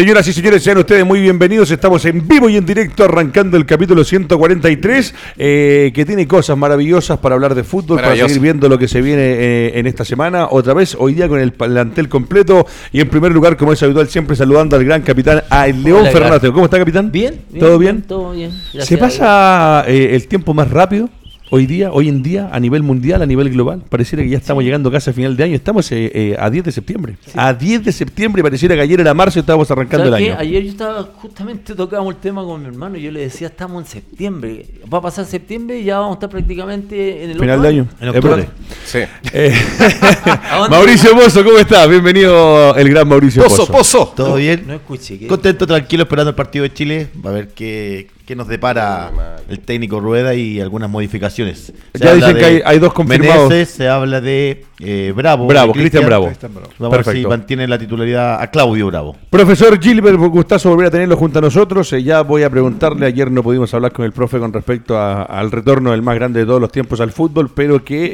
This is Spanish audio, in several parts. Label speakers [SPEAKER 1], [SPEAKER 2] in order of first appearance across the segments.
[SPEAKER 1] Señoras y señores, sean ustedes muy bienvenidos. Estamos en vivo y en directo arrancando el capítulo 143, eh, que tiene cosas maravillosas para hablar de fútbol, para seguir viendo lo que se viene eh, en esta semana. Otra vez, hoy día con el plantel completo. Y en primer lugar, como es habitual, siempre saludando al gran capitán, a el León Fernández. ¿Cómo está, capitán?
[SPEAKER 2] Bien,
[SPEAKER 1] ¿Todo bien?
[SPEAKER 2] Todo bien. gracias
[SPEAKER 1] ¿Se pasa eh, el tiempo más rápido? Hoy día, hoy en día, a nivel mundial, a nivel global, pareciera que ya estamos llegando casi a final de año. Estamos eh, eh, a 10 de septiembre. A 10 de septiembre, pareciera que ayer era marzo y estábamos arrancando el año.
[SPEAKER 2] Ayer yo estaba, justamente tocábamos el tema con mi hermano y yo le decía, estamos en septiembre. Va a pasar septiembre y ya vamos a estar prácticamente en el
[SPEAKER 1] Final de año.
[SPEAKER 2] En octubre.
[SPEAKER 3] Sí.
[SPEAKER 1] Eh. Mauricio Pozo, ¿cómo estás? Bienvenido el gran Mauricio
[SPEAKER 3] Pozo,
[SPEAKER 1] Pozo.
[SPEAKER 3] pozo.
[SPEAKER 4] ¿Todo bien?
[SPEAKER 2] No escuché. ¿qué?
[SPEAKER 4] Contento, tranquilo, esperando el partido de Chile. Va a ver qué, qué nos depara el técnico Rueda y algunas modificaciones. Se
[SPEAKER 1] Ya dicen que hay- hay dos confirmados.
[SPEAKER 4] Meneses, se habla de eh, Bravo.
[SPEAKER 1] Bravo, Cristian Bravo.
[SPEAKER 4] Vamos a ver si
[SPEAKER 1] Perfecto.
[SPEAKER 4] mantiene la titularidad a Claudio Bravo.
[SPEAKER 1] Profesor Gilbert, gustazo volver a tenerlo junto a nosotros. Eh, ya voy a preguntarle, ayer no pudimos hablar con el profe con respecto a- al retorno del más grande de todos los tiempos al fútbol, pero que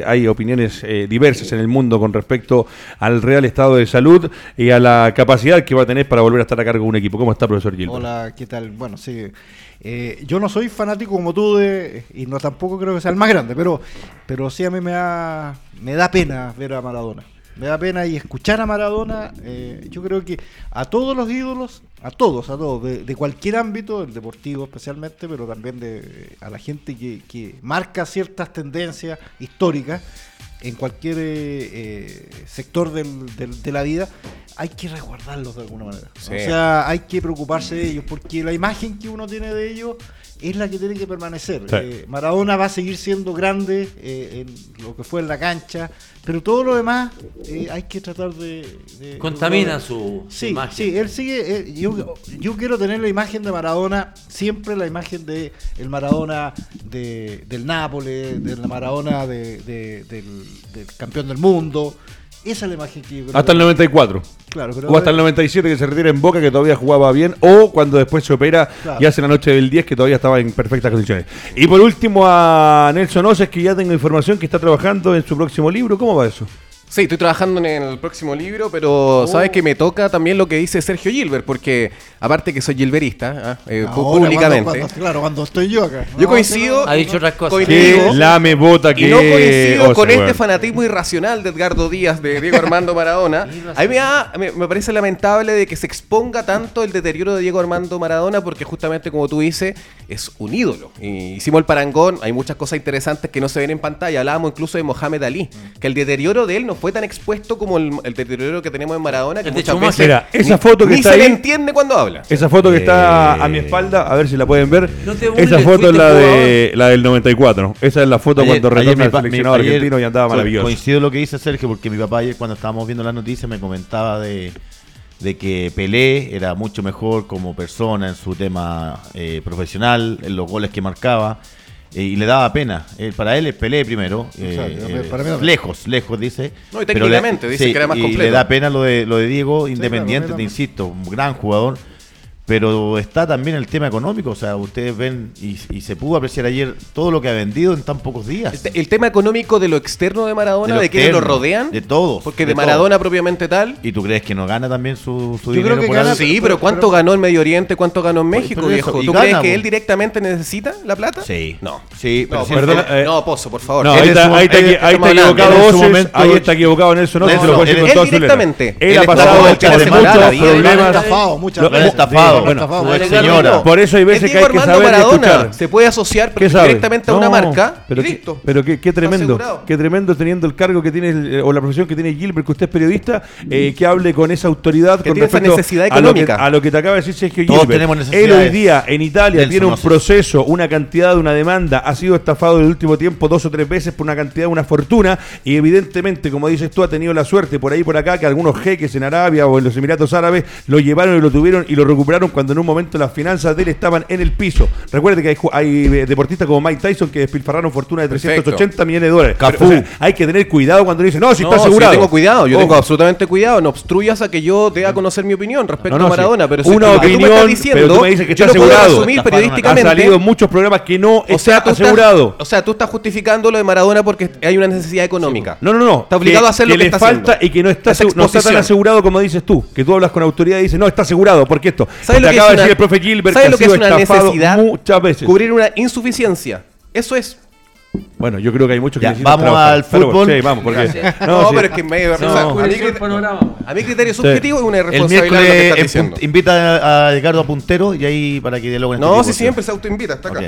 [SPEAKER 1] eh, hay opiniones eh, diversas en el mundo con respecto al real estado de salud y a la capacidad que va a tener para volver a estar a cargo de un equipo. ¿Cómo está, profesor Gilbert?
[SPEAKER 5] Hola, ¿qué tal? Bueno, sí. Eh, yo no soy fanático como tú de, y no tampoco creo que sea el más grande, pero, pero sí a mí me da, me da pena ver a Maradona. Me da pena y escuchar a Maradona. eh, yo creo que a todos los ídolos, a todos, a todos, de, de cualquier ámbito, el deportivo especialmente, pero también de, a la gente que, que marca ciertas tendencias históricas en cualquier eh, eh, sector del- del- de la vida, hay que resguardarlos de alguna manera.
[SPEAKER 3] Sí.
[SPEAKER 5] O sea, hay que preocuparse de ellos, porque la imagen que uno tiene de ellos es la que tiene que permanecer.
[SPEAKER 1] Sí.
[SPEAKER 5] Eh, Maradona va a seguir siendo grande eh, en lo que fue en la cancha, pero todo lo demás eh, hay que tratar de... de-
[SPEAKER 2] Contamina
[SPEAKER 5] de-
[SPEAKER 2] su,
[SPEAKER 5] Sí,
[SPEAKER 2] imagen.
[SPEAKER 5] sí, él sigue. eh, yo, yo quiero tener la imagen de Maradona, siempre la imagen de el Maradona de, del Nápoles, de la Maradona de- de- del, del campeón del mundo. Esa es la imagen que yo creo
[SPEAKER 1] Hasta el
[SPEAKER 5] que-
[SPEAKER 1] 94.
[SPEAKER 5] Claro, pero
[SPEAKER 1] O hasta el 97 que se retira en Boca, que todavía jugaba bien, o cuando después se opera
[SPEAKER 5] Claro.
[SPEAKER 1] y hace la noche del 10, que todavía estaba en perfectas condiciones. Y por último a Nelson Oces, que ya tengo información que está trabajando en su próximo libro. ¿Cómo va eso?
[SPEAKER 3] Sí, estoy trabajando en el próximo libro, pero sabes que me toca también lo que dice Sergio Gilbert, porque aparte que soy gilberista, ah, eh,
[SPEAKER 5] Ahora,
[SPEAKER 3] públicamente,
[SPEAKER 5] cuando- cuando- claro, cuando estoy yo acá.
[SPEAKER 3] yo
[SPEAKER 5] No,
[SPEAKER 3] coincido,
[SPEAKER 2] Ha dicho otras cosas.
[SPEAKER 3] coincido-
[SPEAKER 1] lame bota que
[SPEAKER 3] y no coincido con este fanatismo irracional de Edgardo Díaz, de Diego Armando Maradona. A mí me, da- me, me parece lamentable de que se exponga tanto el deterioro de Diego Armando Maradona, porque justamente como tú dices, es un ídolo. Y hicimos el parangón, hay muchas cosas interesantes que no se ven en pantalla. Hablábamos incluso de Mohamed Ali, que el deterioro de él no fue tan expuesto como el, el deterioro que tenemos en Maradona, que muchas veces
[SPEAKER 1] Mira, esa
[SPEAKER 3] ni-
[SPEAKER 1] foto que
[SPEAKER 3] ni
[SPEAKER 1] está
[SPEAKER 3] se le
[SPEAKER 1] ahí-
[SPEAKER 3] entiende cuando habla.
[SPEAKER 1] Esa foto que está
[SPEAKER 4] Eh,
[SPEAKER 1] a mi espalda, a ver si la pueden ver.
[SPEAKER 2] No te burles,
[SPEAKER 1] Esa foto es la, de, la del 94. Esa es la foto
[SPEAKER 4] Ayer-
[SPEAKER 1] cuando retorna el seleccionado
[SPEAKER 4] mi- ayer
[SPEAKER 1] argentino y andaba maravilloso.
[SPEAKER 4] Coincido lo que dice Sergio, porque mi papá ayer cuando estábamos viendo las noticias me comentaba de, de que Pelé era mucho mejor como persona en su tema eh, profesional, en los goles que marcaba. Eh, y le daba pena. Eh, para él es Pelé primero. eh,
[SPEAKER 5] para mí
[SPEAKER 4] lejos, lejos, dice.
[SPEAKER 3] No, y
[SPEAKER 4] Pero
[SPEAKER 3] técnicamente, dice que era más
[SPEAKER 4] y
[SPEAKER 3] completo.
[SPEAKER 4] le da pena lo de, lo de Diego, independiente, te insisto, un gran jugador. Pero está también el tema económico. O sea, ustedes ven y, y se pudo apreciar ayer todo lo que ha vendido en tan pocos días.
[SPEAKER 3] El, te- el tema económico de lo externo de Maradona,
[SPEAKER 4] De
[SPEAKER 3] de,
[SPEAKER 4] lo
[SPEAKER 3] quienes lo rodean.
[SPEAKER 4] de todos,
[SPEAKER 3] Porque de,
[SPEAKER 4] de
[SPEAKER 3] Maradona propiamente tal.
[SPEAKER 4] ¿Y tú crees que no gana también su, su
[SPEAKER 5] Yo
[SPEAKER 4] dinero
[SPEAKER 5] creo que
[SPEAKER 4] por
[SPEAKER 5] gana-?
[SPEAKER 3] Sí,
[SPEAKER 5] pero-
[SPEAKER 3] pero ¿cuánto
[SPEAKER 5] pero-
[SPEAKER 3] ganó en Medio Oriente? ¿Cuánto ganó en México,
[SPEAKER 4] por eso,
[SPEAKER 3] viejo?
[SPEAKER 4] y
[SPEAKER 3] ¿Tú
[SPEAKER 4] gana,
[SPEAKER 3] crees que él directamente necesita la plata?
[SPEAKER 4] Sí.
[SPEAKER 3] No.
[SPEAKER 4] Sí, pero
[SPEAKER 3] No,
[SPEAKER 1] perdona, eh,
[SPEAKER 3] no, Pozo, por favor.
[SPEAKER 1] No, ahí está,
[SPEAKER 4] su-
[SPEAKER 1] ahí está,
[SPEAKER 4] él-
[SPEAKER 1] ahí
[SPEAKER 3] estamos
[SPEAKER 1] está
[SPEAKER 3] hablando,
[SPEAKER 1] equivocado
[SPEAKER 4] momento-
[SPEAKER 1] ahí está equivocado Nelson Oces,
[SPEAKER 4] No,
[SPEAKER 1] se lo
[SPEAKER 4] no, él
[SPEAKER 1] con toda su
[SPEAKER 3] directamente. Él
[SPEAKER 1] ha pasado
[SPEAKER 5] han
[SPEAKER 1] problemas.
[SPEAKER 5] estafado
[SPEAKER 4] No,
[SPEAKER 1] bueno,
[SPEAKER 4] señora.
[SPEAKER 1] Por eso hay veces
[SPEAKER 3] Es
[SPEAKER 1] que hay que saber
[SPEAKER 3] Maradona.
[SPEAKER 1] escuchar.
[SPEAKER 3] Se puede asociar directamente a una marca
[SPEAKER 1] pero
[SPEAKER 3] listo.
[SPEAKER 1] pero qué, qué tremendo, qué tremendo teniendo el cargo que tiene el- o la profesión que tiene Gilbert, que usted es periodista, eh, que hable con esa autoridad
[SPEAKER 3] Que
[SPEAKER 1] con respecto
[SPEAKER 3] necesidad
[SPEAKER 1] a lo, que,
[SPEAKER 3] económica.
[SPEAKER 1] a lo que te acaba de decir Sergio
[SPEAKER 4] Todos
[SPEAKER 1] Gilbert.
[SPEAKER 4] tenemos
[SPEAKER 1] Él hoy día en Italia tiene un
[SPEAKER 4] Oces.
[SPEAKER 1] proceso, una cantidad de una demanda, ha sido estafado en el último tiempo dos o tres veces por una cantidad, una fortuna, y evidentemente, como dices tú, ha tenido la suerte por ahí por acá que algunos jeques en Arabia o en los Emiratos Árabes lo llevaron y lo tuvieron y lo recuperaron cuando en un momento las finanzas de él estaban en el piso. Recuerde que hay, eh, deportistas como Mike Tyson que despilfarraron fortuna de
[SPEAKER 3] Perfecto.
[SPEAKER 1] 380 millones de dólares.
[SPEAKER 4] Cafú.
[SPEAKER 1] Pero, o sea, hay que tener cuidado cuando dice, no, si
[SPEAKER 3] No,
[SPEAKER 1] está
[SPEAKER 3] sí,
[SPEAKER 1] asegurado.
[SPEAKER 3] yo tengo cuidado, yo tengo absolutamente cuidado. No obstruyas a que yo dé a conocer mi opinión respecto
[SPEAKER 1] No, no,
[SPEAKER 3] a Maradona. Pero si
[SPEAKER 1] Una
[SPEAKER 3] lo que tú me
[SPEAKER 1] opinión,
[SPEAKER 3] estás diciendo,
[SPEAKER 1] pero tú me dices que está asegurado.
[SPEAKER 4] acá.
[SPEAKER 1] Ha
[SPEAKER 3] periodísticamente.
[SPEAKER 1] salido en muchos programas que no
[SPEAKER 3] O
[SPEAKER 1] está
[SPEAKER 3] sea, tú
[SPEAKER 1] asegurado.
[SPEAKER 3] Estás, o sea, tú estás justificando lo de Maradona porque hay una necesidad económica.
[SPEAKER 1] No, no, no.
[SPEAKER 3] Está obligado
[SPEAKER 1] que,
[SPEAKER 3] a hacer
[SPEAKER 1] que
[SPEAKER 3] lo que
[SPEAKER 1] le
[SPEAKER 3] está
[SPEAKER 1] falta
[SPEAKER 3] haciendo.
[SPEAKER 1] y que no está, no está tan asegurado como dices tú. Que tú hablas con autoridad y dices, no, está asegurado. porque esto?
[SPEAKER 3] ¿Sabes lo que
[SPEAKER 1] acaba
[SPEAKER 3] es
[SPEAKER 1] de
[SPEAKER 3] una-
[SPEAKER 1] decir el profe Gilbert
[SPEAKER 3] ¿sabes
[SPEAKER 1] que
[SPEAKER 3] lo
[SPEAKER 1] ha
[SPEAKER 3] que
[SPEAKER 1] sido
[SPEAKER 3] es una necesidad?
[SPEAKER 1] muchas veces.
[SPEAKER 3] Cubrir una insuficiencia. Eso es.
[SPEAKER 1] Bueno, yo creo que hay muchos que
[SPEAKER 4] Ya,
[SPEAKER 1] necesitan
[SPEAKER 4] vamos
[SPEAKER 1] trabajar.
[SPEAKER 4] al
[SPEAKER 1] Pero,
[SPEAKER 4] fútbol.
[SPEAKER 1] sí, vamos, porque.
[SPEAKER 3] No,
[SPEAKER 1] sí.
[SPEAKER 3] pero es que sea,
[SPEAKER 2] No,
[SPEAKER 3] a, mi
[SPEAKER 2] el
[SPEAKER 3] criterio, a mi criterio subjetivo es una
[SPEAKER 4] El
[SPEAKER 3] irresponsabilidad lo que.
[SPEAKER 4] Punt- invita a Edgardo a Puntero y ahí para que dialoguen este
[SPEAKER 3] No,
[SPEAKER 4] tipo
[SPEAKER 3] si siempre se autoinvita, está acá.
[SPEAKER 4] Ok.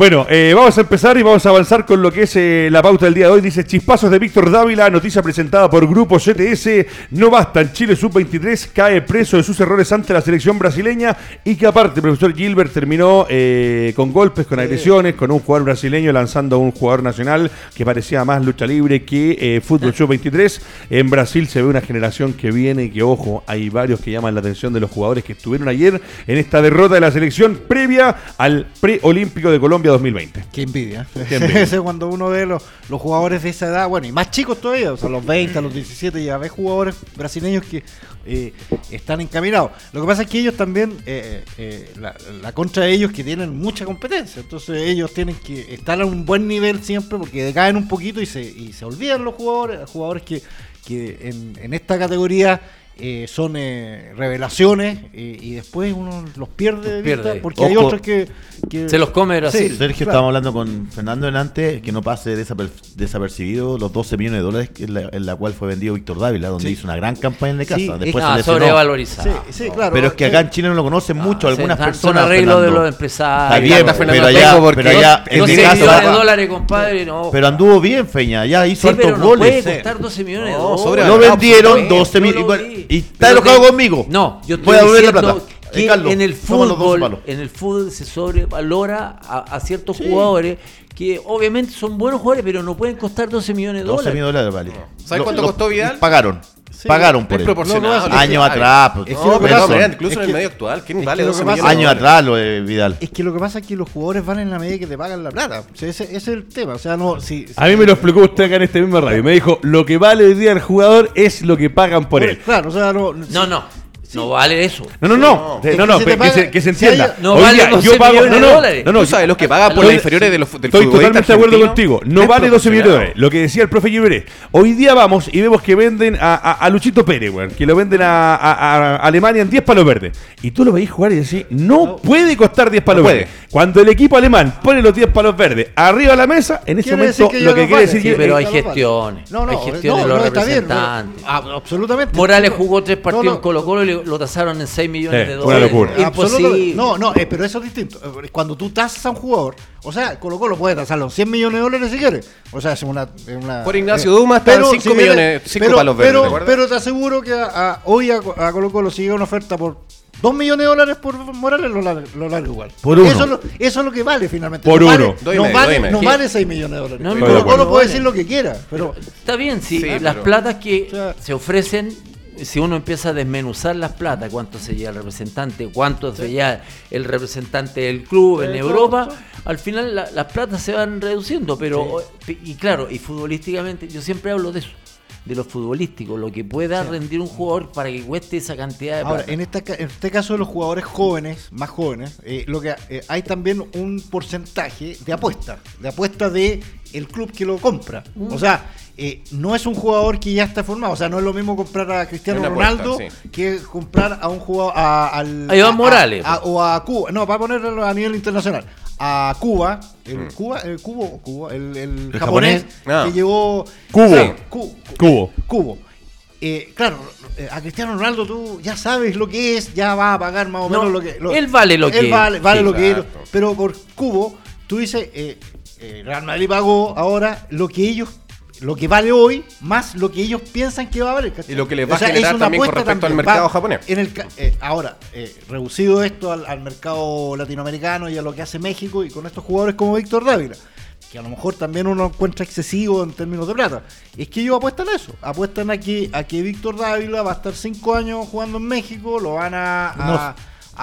[SPEAKER 1] Bueno, eh, vamos a empezar y vamos a avanzar con lo que es eh, la pauta del día de hoy. Dice Chispazos de Víctor Dávila, noticia presentada por Grupo CTS. No basta, el Chile Sub-23 cae preso de sus errores ante la selección brasileña y que aparte, profesor Gilbert terminó eh, con golpes, con agresiones, con un jugador brasileño lanzando a un jugador nacional que parecía más lucha libre que eh, fútbol Sub-23. En Brasil se ve una generación que viene y que, ojo, hay varios que llaman la atención de los jugadores que estuvieron ayer en esta derrota de la selección previa al preolímpico de Colombia 2020.
[SPEAKER 5] Qué envidia.
[SPEAKER 1] Qué envidia.
[SPEAKER 5] Cuando uno ve los, los jugadores de esa edad, bueno, y más chicos todavía, o sea, los 20, a los 17, ya ves jugadores brasileños que eh, están encaminados. Lo que pasa es que ellos también, eh, eh, la, la contra de ellos que tienen mucha competencia, entonces ellos tienen que estar a un buen nivel siempre porque decaen un poquito y se, y se olvidan los jugadores, jugadores que, que en, en esta categoría eh, son eh, revelaciones eh, y después uno los pierde de vista
[SPEAKER 2] pierde.
[SPEAKER 5] porque hay
[SPEAKER 4] Ojo.
[SPEAKER 5] otros que, que-
[SPEAKER 2] Se los come Brasil.
[SPEAKER 5] Sí,
[SPEAKER 4] Sergio,
[SPEAKER 5] claro.
[SPEAKER 4] estábamos hablando con Fernando delante, que no pase desaper- desapercibido los 12 millones de dólares en la, en la cual fue vendido Víctor Dávila, donde
[SPEAKER 5] Sí.
[SPEAKER 4] hizo una gran campaña en de casa.
[SPEAKER 5] Sí,
[SPEAKER 4] Después
[SPEAKER 2] Ah,
[SPEAKER 4] se lesionó.
[SPEAKER 2] sobrevalorizado.
[SPEAKER 5] Sí, sí, claro.
[SPEAKER 4] Pero es que acá en Chile no lo conocen mucho,
[SPEAKER 2] Ah,
[SPEAKER 4] algunas
[SPEAKER 2] sí,
[SPEAKER 4] personas.
[SPEAKER 2] Son arreglos de los empresarios.
[SPEAKER 4] Está bien, pero allá,
[SPEAKER 3] porque
[SPEAKER 4] pero allá en
[SPEAKER 2] 12
[SPEAKER 4] mi casa-
[SPEAKER 2] millones de dólares, compadre, no.
[SPEAKER 4] Pero anduvo bien, Feña, ya hizo
[SPEAKER 2] Sí,
[SPEAKER 4] hartos
[SPEAKER 2] pero no
[SPEAKER 4] goles.
[SPEAKER 2] puede costar 12 millones de
[SPEAKER 3] No,
[SPEAKER 2] dólares.
[SPEAKER 4] Lo vendieron
[SPEAKER 3] absolutamente.
[SPEAKER 4] 12
[SPEAKER 2] Yo
[SPEAKER 4] mil
[SPEAKER 2] lo
[SPEAKER 4] y, está enojado
[SPEAKER 2] que-
[SPEAKER 4] conmigo.
[SPEAKER 2] No, yo
[SPEAKER 4] Voy a
[SPEAKER 2] estoy
[SPEAKER 4] devolver la plata.
[SPEAKER 2] que
[SPEAKER 4] Carlos,
[SPEAKER 2] en el fútbol, en el fútbol se sobrevalora a, a ciertos jugadores que obviamente son buenos jugadores, pero no pueden costar 12 millones de
[SPEAKER 4] 12
[SPEAKER 2] dólares.
[SPEAKER 4] millones de dólares, vale.
[SPEAKER 3] ¿Sabes
[SPEAKER 4] Lo-
[SPEAKER 3] cuánto
[SPEAKER 4] lo-
[SPEAKER 3] costó Vidal?
[SPEAKER 4] Pagaron.
[SPEAKER 5] Sí,
[SPEAKER 4] pagaron por
[SPEAKER 3] Es
[SPEAKER 4] él.
[SPEAKER 3] proporcional.
[SPEAKER 5] Lo que
[SPEAKER 4] Años atrás. pues,
[SPEAKER 5] es
[SPEAKER 3] No,
[SPEAKER 5] que
[SPEAKER 3] pero incluso
[SPEAKER 5] es
[SPEAKER 3] en el
[SPEAKER 5] que-
[SPEAKER 3] medio actual, ¿quién vale
[SPEAKER 5] que lo
[SPEAKER 3] 12
[SPEAKER 5] que pasa-
[SPEAKER 3] millones
[SPEAKER 4] Años atrás lo de Vidal.
[SPEAKER 5] Es que lo que pasa es que los jugadores van en la medida que te pagan la plata. O sea, ese, ese es el tema. O sea, no. Si,
[SPEAKER 1] A mí me lo explicó usted acá en este mismo radio. Me dijo, lo que vale hoy día el jugador es lo que pagan por él.
[SPEAKER 5] Claro, o sea, no.
[SPEAKER 2] No, no, no vale eso.
[SPEAKER 1] No, no, no. No,
[SPEAKER 5] que
[SPEAKER 1] no,
[SPEAKER 5] si
[SPEAKER 1] que, se, que se
[SPEAKER 5] si
[SPEAKER 1] entienda.
[SPEAKER 5] hay-
[SPEAKER 2] No
[SPEAKER 1] Hoy
[SPEAKER 2] vale
[SPEAKER 1] día
[SPEAKER 2] 12
[SPEAKER 1] yo pago,
[SPEAKER 2] millones
[SPEAKER 1] no,
[SPEAKER 2] de
[SPEAKER 1] no,
[SPEAKER 2] dólares.
[SPEAKER 1] no, no,
[SPEAKER 3] Tú sabes lo que pagan por las inferiores de los, del
[SPEAKER 1] Estoy totalmente de acuerdo contigo. No vale 12 millones de dólares. Lo que decía el profe Gibré. Hoy día vamos y vemos que venden a, a- a Luchito Pérez, que lo venden a, a- a Alemania en 10 palos verdes. Y tú lo veis jugar y decís, no, puede costar 10 palos
[SPEAKER 3] No
[SPEAKER 1] verdes. Cuando el equipo alemán pone los 10 palos verdes arriba de la mesa, en ese momento
[SPEAKER 5] que
[SPEAKER 1] lo que
[SPEAKER 5] no
[SPEAKER 1] quiere decir
[SPEAKER 2] Sí,
[SPEAKER 1] que-
[SPEAKER 2] pero
[SPEAKER 1] eh,
[SPEAKER 2] hay gestiones.
[SPEAKER 5] No, no,
[SPEAKER 2] hay gestiones de
[SPEAKER 5] no,
[SPEAKER 2] los
[SPEAKER 5] no, está bien,
[SPEAKER 2] representantes.
[SPEAKER 5] Ah, absolutamente.
[SPEAKER 2] Morales jugó tres partidos
[SPEAKER 5] No, no.
[SPEAKER 2] en Colo Colo y lo tasaron en 6 millones
[SPEAKER 1] Sí,
[SPEAKER 2] de
[SPEAKER 1] una
[SPEAKER 2] dólares.
[SPEAKER 1] locura.
[SPEAKER 5] Absolutamente.
[SPEAKER 2] Imposible.
[SPEAKER 5] No, no, eh, pero eso es distinto. Eh, Cuando tú tasas a un jugador, o sea, Colo Colo puede tasarlo 100 millones de dólares si quiere. O sea, es una. es una-
[SPEAKER 3] Por Ignacio Duma están
[SPEAKER 5] pero
[SPEAKER 3] cinco
[SPEAKER 5] si viene-
[SPEAKER 3] millones, cinco
[SPEAKER 5] pero,
[SPEAKER 3] palos verdes,
[SPEAKER 5] pero, pero te aseguro que a- a- hoy a, a Colo Colo si llega una oferta por 2 millones de dólares por Morales, lo larga, lo larga igual.
[SPEAKER 4] Por uno.
[SPEAKER 5] Eso, es lo- eso es lo que vale finalmente.
[SPEAKER 1] Por
[SPEAKER 5] no
[SPEAKER 1] uno.
[SPEAKER 5] Vale, no,
[SPEAKER 3] medio,
[SPEAKER 5] vale, no vale 6 millones de dólares.
[SPEAKER 2] No, no,
[SPEAKER 1] no,
[SPEAKER 5] puede
[SPEAKER 2] vale.
[SPEAKER 5] decir lo que quiera. Pero,
[SPEAKER 2] Está bien, sí,
[SPEAKER 3] Sí,
[SPEAKER 2] las
[SPEAKER 3] pero-
[SPEAKER 2] platas que
[SPEAKER 5] O sea-
[SPEAKER 2] se ofrecen, si uno empieza a desmenuzar las platas, cuánto se lleva el representante, cuánto se lleva el representante del club en Europa, al final la- las platas se van reduciendo, pero y claro, y futbolísticamente, yo siempre hablo de eso, de lo futbolístico, lo que pueda rendir un jugador para que cueste esa cantidad de
[SPEAKER 5] Ahora,
[SPEAKER 2] plata.
[SPEAKER 5] en, esta, ca- en este caso de los jugadores jóvenes, más jóvenes, eh, lo que eh, hay también un porcentaje de apuesta, de apuesta de el club que lo compra.
[SPEAKER 2] Mm.
[SPEAKER 5] O sea, eh, no es un jugador que ya está formado, o sea, no es lo mismo comprar a Cristiano Ronaldo
[SPEAKER 3] sí.
[SPEAKER 5] que comprar a un jugador a, al
[SPEAKER 2] A Iván
[SPEAKER 5] a-
[SPEAKER 2] Morales,
[SPEAKER 5] a- o a Cuba, no, para ponerlo a nivel internacional. A Cuba, el
[SPEAKER 3] Mm.
[SPEAKER 5] Cuba, el Cubo, Cuba, el, el
[SPEAKER 4] El
[SPEAKER 5] japonés,
[SPEAKER 4] japonés.
[SPEAKER 3] Ah.
[SPEAKER 5] que llevó
[SPEAKER 1] Cubo.
[SPEAKER 5] Cu-
[SPEAKER 1] Cubo.
[SPEAKER 5] Cubo. eh, claro, eh, a Cristiano Ronaldo tú ya sabes lo que es, ya va a pagar más o
[SPEAKER 2] No,
[SPEAKER 5] menos lo que. lo-
[SPEAKER 2] él vale lo
[SPEAKER 5] él
[SPEAKER 2] que
[SPEAKER 5] vale,
[SPEAKER 2] es.
[SPEAKER 5] vale
[SPEAKER 3] Sí,
[SPEAKER 5] lo que es. Pero por cubo, tú dices, eh, eh, Real Madrid pagó ahora lo que ellos. Lo que vale hoy, más lo que ellos piensan que va a valer. ¿cachai?
[SPEAKER 3] Y lo que les va a generar también con respecto al mercado
[SPEAKER 5] Va-
[SPEAKER 3] japonés.
[SPEAKER 5] En el, ca- eh, ahora, eh, reducido esto al, al mercado latinoamericano y a lo que hace México y con estos jugadores como Víctor Dávila, que a lo mejor también uno encuentra excesivo en términos de plata, es que ellos apuestan a eso, apuestan a que, a que Víctor Dávila va a estar cinco años jugando en México, lo van a, a,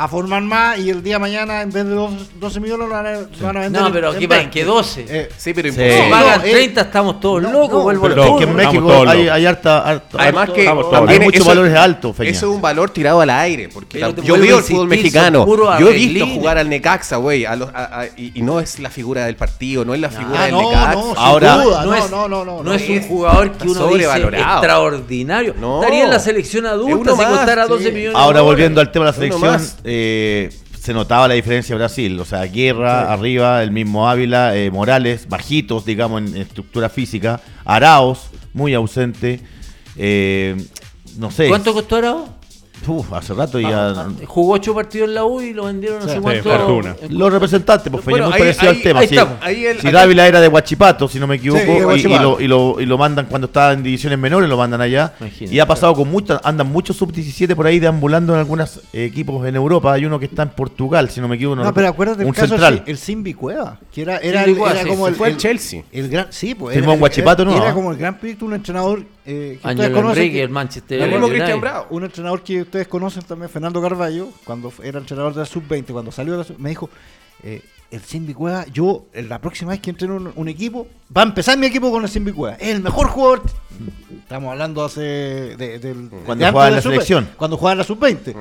[SPEAKER 5] a formar más y el día de mañana en vez de dos- 12 millones lo van a, lo van a vender.
[SPEAKER 2] No, pero aquí van
[SPEAKER 5] 20.
[SPEAKER 2] que 12.
[SPEAKER 5] Eh,
[SPEAKER 3] Sí, pero
[SPEAKER 4] Sí.
[SPEAKER 3] imposible.
[SPEAKER 2] Si pagan
[SPEAKER 5] no, eh,
[SPEAKER 2] 30 estamos todos
[SPEAKER 5] no,
[SPEAKER 2] locos,
[SPEAKER 5] no,
[SPEAKER 2] vuelvo
[SPEAKER 1] pero
[SPEAKER 4] Es que en México hay, hay harta, harta-
[SPEAKER 3] Además que también
[SPEAKER 4] muchos
[SPEAKER 3] eso-
[SPEAKER 4] valores altos, Feña.
[SPEAKER 3] Eso es un valor tirado al aire. Porque
[SPEAKER 2] te
[SPEAKER 3] yo veo el fútbol mexicano. Yo he visto jugar al Necaxa, güey. a los- a- a- y, y no es la figura del partido, no es la figura
[SPEAKER 5] Ah,
[SPEAKER 3] del
[SPEAKER 5] no,
[SPEAKER 3] Necaxa.
[SPEAKER 5] no, sin
[SPEAKER 4] Ahora-
[SPEAKER 5] duda,
[SPEAKER 2] no,
[SPEAKER 5] no,
[SPEAKER 2] es,
[SPEAKER 5] no, no, no,
[SPEAKER 2] no es un jugador que uno dice extraordinario.
[SPEAKER 3] No.
[SPEAKER 2] Estaría en la selección adulta si costara
[SPEAKER 3] sí.
[SPEAKER 2] 12 millones.
[SPEAKER 4] Ahora volviendo al tema de la selección. Eh, se notaba la diferencia de Brasil, o sea, Guerra arriba, el mismo Ávila, eh, Morales, bajitos, digamos, en, en estructura física, Araos, muy ausente, eh, no sé,
[SPEAKER 2] ¿Cuánto costó Arao?
[SPEAKER 4] Uf, hace rato ya...
[SPEAKER 2] Jugó 8 partidos en la U y lo vendieron no sé
[SPEAKER 1] Sí,
[SPEAKER 2] cuánto.
[SPEAKER 1] fortuna.
[SPEAKER 4] Los representantes, pues
[SPEAKER 3] Bueno,
[SPEAKER 4] muy
[SPEAKER 3] ahí-
[SPEAKER 4] parecido
[SPEAKER 3] ahí-
[SPEAKER 4] al tema.
[SPEAKER 3] ahí
[SPEAKER 4] si
[SPEAKER 3] estamos, ahí el-
[SPEAKER 4] si
[SPEAKER 3] acá-
[SPEAKER 4] Dávila era de Huachipato, si no me equivoco,
[SPEAKER 5] Sí,
[SPEAKER 4] y- lo, y, lo, y lo mandan cuando estaba en divisiones menores, lo mandan allá.
[SPEAKER 2] Imagínate.
[SPEAKER 4] Y ha pasado con muchas, andan muchos sub-17 por ahí deambulando en algunos eh, equipos en Europa. Hay uno que está en Portugal, si no me equivoco.
[SPEAKER 5] No,
[SPEAKER 4] recuerdo.
[SPEAKER 5] pero acuérdate el
[SPEAKER 4] un
[SPEAKER 5] caso
[SPEAKER 4] central.
[SPEAKER 5] el Simbi Cueva, que era, era, el- era
[SPEAKER 2] sí,
[SPEAKER 5] como el,
[SPEAKER 3] fue al
[SPEAKER 5] el-
[SPEAKER 3] Chelsea.
[SPEAKER 5] El gran, sí, pues
[SPEAKER 4] Firmó
[SPEAKER 5] era,
[SPEAKER 4] en Huachipato,
[SPEAKER 5] era,
[SPEAKER 4] ¿no?
[SPEAKER 5] era como el gran proyecto, un entrenador eh, que.
[SPEAKER 2] Enrique,
[SPEAKER 5] que-
[SPEAKER 2] el Manchester
[SPEAKER 3] El mismo
[SPEAKER 2] United.
[SPEAKER 3] Cristian Bravo.
[SPEAKER 5] un entrenador que ustedes conocen también, Fernando Carballo, cuando era entrenador de la sub-20, cuando salió de la sub, me dijo, eh, el Simbi Cueva, yo eh, la próxima vez que entreno un, un equipo, va a empezar mi equipo con el Simbi Cueva. Es el mejor jugador. Estamos hablando hace de, del
[SPEAKER 4] Cuando
[SPEAKER 5] de
[SPEAKER 4] jugaba en la
[SPEAKER 5] de sub-
[SPEAKER 4] selección.
[SPEAKER 5] Cuando jugaba en la sub-20.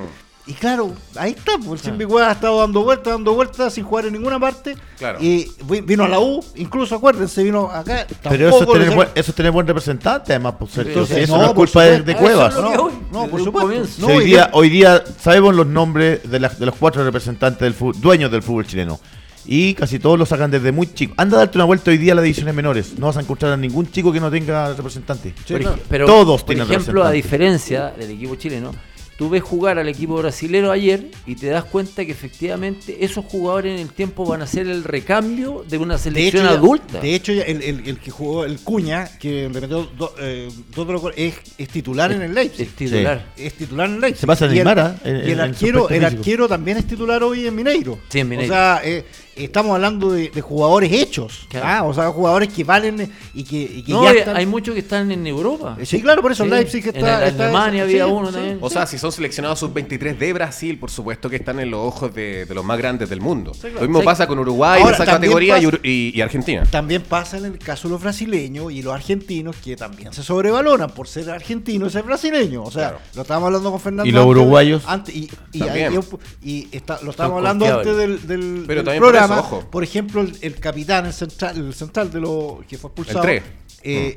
[SPEAKER 5] Y claro, ahí está, pues, el Simbi Cueva ha estado dando vueltas, dando vueltas sin jugar en ninguna parte.
[SPEAKER 3] Claro.
[SPEAKER 5] Y vi- vino a la U, incluso acuérdense, vino acá.
[SPEAKER 4] Pero eso es, tener buen,
[SPEAKER 5] sé-
[SPEAKER 4] eso es tener buen representante, además, por ser-
[SPEAKER 5] Entonces,
[SPEAKER 4] eso
[SPEAKER 5] no,
[SPEAKER 4] no, es culpa de, de
[SPEAKER 5] Ah,
[SPEAKER 4] Cuevas.
[SPEAKER 5] No, no,
[SPEAKER 2] desde
[SPEAKER 5] por supuesto.
[SPEAKER 4] Si
[SPEAKER 5] No,
[SPEAKER 4] hoy, día, hoy día sabemos los nombres de, las- de los cuatro representantes del fútbol, dueños del fútbol chileno. Y casi todos lo sacan desde muy chico. Anda a darte una vuelta hoy día a las divisiones menores. No vas a encontrar a ningún chico que no tenga representante.
[SPEAKER 2] Ej- pero,
[SPEAKER 4] Todos
[SPEAKER 2] por
[SPEAKER 4] tienen
[SPEAKER 2] ejemplo, a diferencia del equipo chileno, tú ves jugar al equipo brasilero ayer y te das cuenta que efectivamente esos jugadores en el tiempo van a ser el recambio de una
[SPEAKER 5] De
[SPEAKER 2] selección
[SPEAKER 5] hecho, ya-
[SPEAKER 2] adulta.
[SPEAKER 5] de hecho, el, el- el que jugó el Cuña, que le metió do- eh, dos goles, es, es titular en el Leipzig.
[SPEAKER 2] es titular.
[SPEAKER 5] Es titular en el Leipzig.
[SPEAKER 4] Se pasa
[SPEAKER 5] Y el-
[SPEAKER 4] ¿ah? En-
[SPEAKER 5] Y el
[SPEAKER 4] en su
[SPEAKER 5] arquero, el arquero también es titular hoy en Mineiro.
[SPEAKER 2] Sí, en Mineiro.
[SPEAKER 5] O sea, eh, estamos hablando de, de jugadores hechos.
[SPEAKER 2] Claro.
[SPEAKER 5] ah, O sea, jugadores que valen y que, y que
[SPEAKER 2] No,
[SPEAKER 5] ya
[SPEAKER 2] hay-
[SPEAKER 5] están.
[SPEAKER 2] hay muchos que están en Europa.
[SPEAKER 5] Sí, claro, por eso
[SPEAKER 2] Sí,
[SPEAKER 5] Leipzig
[SPEAKER 2] en
[SPEAKER 5] está.
[SPEAKER 2] el
[SPEAKER 5] está-
[SPEAKER 2] Alemania
[SPEAKER 5] sí,
[SPEAKER 2] había
[SPEAKER 5] sí,
[SPEAKER 2] uno
[SPEAKER 5] sí.
[SPEAKER 2] también.
[SPEAKER 3] O sea, si son seleccionados sub-23 de Brasil, por supuesto que están en los ojos de, de los más grandes del mundo. Lo mismo
[SPEAKER 2] Sí.
[SPEAKER 3] pasa con Uruguay
[SPEAKER 5] Ahora,
[SPEAKER 3] en esa categoría y,
[SPEAKER 5] pasa-
[SPEAKER 3] Ur- y- y Argentina.
[SPEAKER 5] También pasa en el caso de los brasileños y los argentinos que también se sobrevaloran por ser argentino y ser brasileño. O sea,
[SPEAKER 3] Claro.
[SPEAKER 5] lo estábamos hablando con Fernando.
[SPEAKER 4] ¿Y los
[SPEAKER 5] antes-
[SPEAKER 4] uruguayos?
[SPEAKER 5] antes- y y,
[SPEAKER 3] También.
[SPEAKER 5] hay- y está- lo estábamos hablando antes del, del-
[SPEAKER 3] Pero
[SPEAKER 5] del
[SPEAKER 3] también por
[SPEAKER 5] programa.
[SPEAKER 3] eso, ojo.
[SPEAKER 5] Por ejemplo, el, el capitán, el central, el central de lo que fue expulsado.
[SPEAKER 3] El tres.
[SPEAKER 5] eh, eh,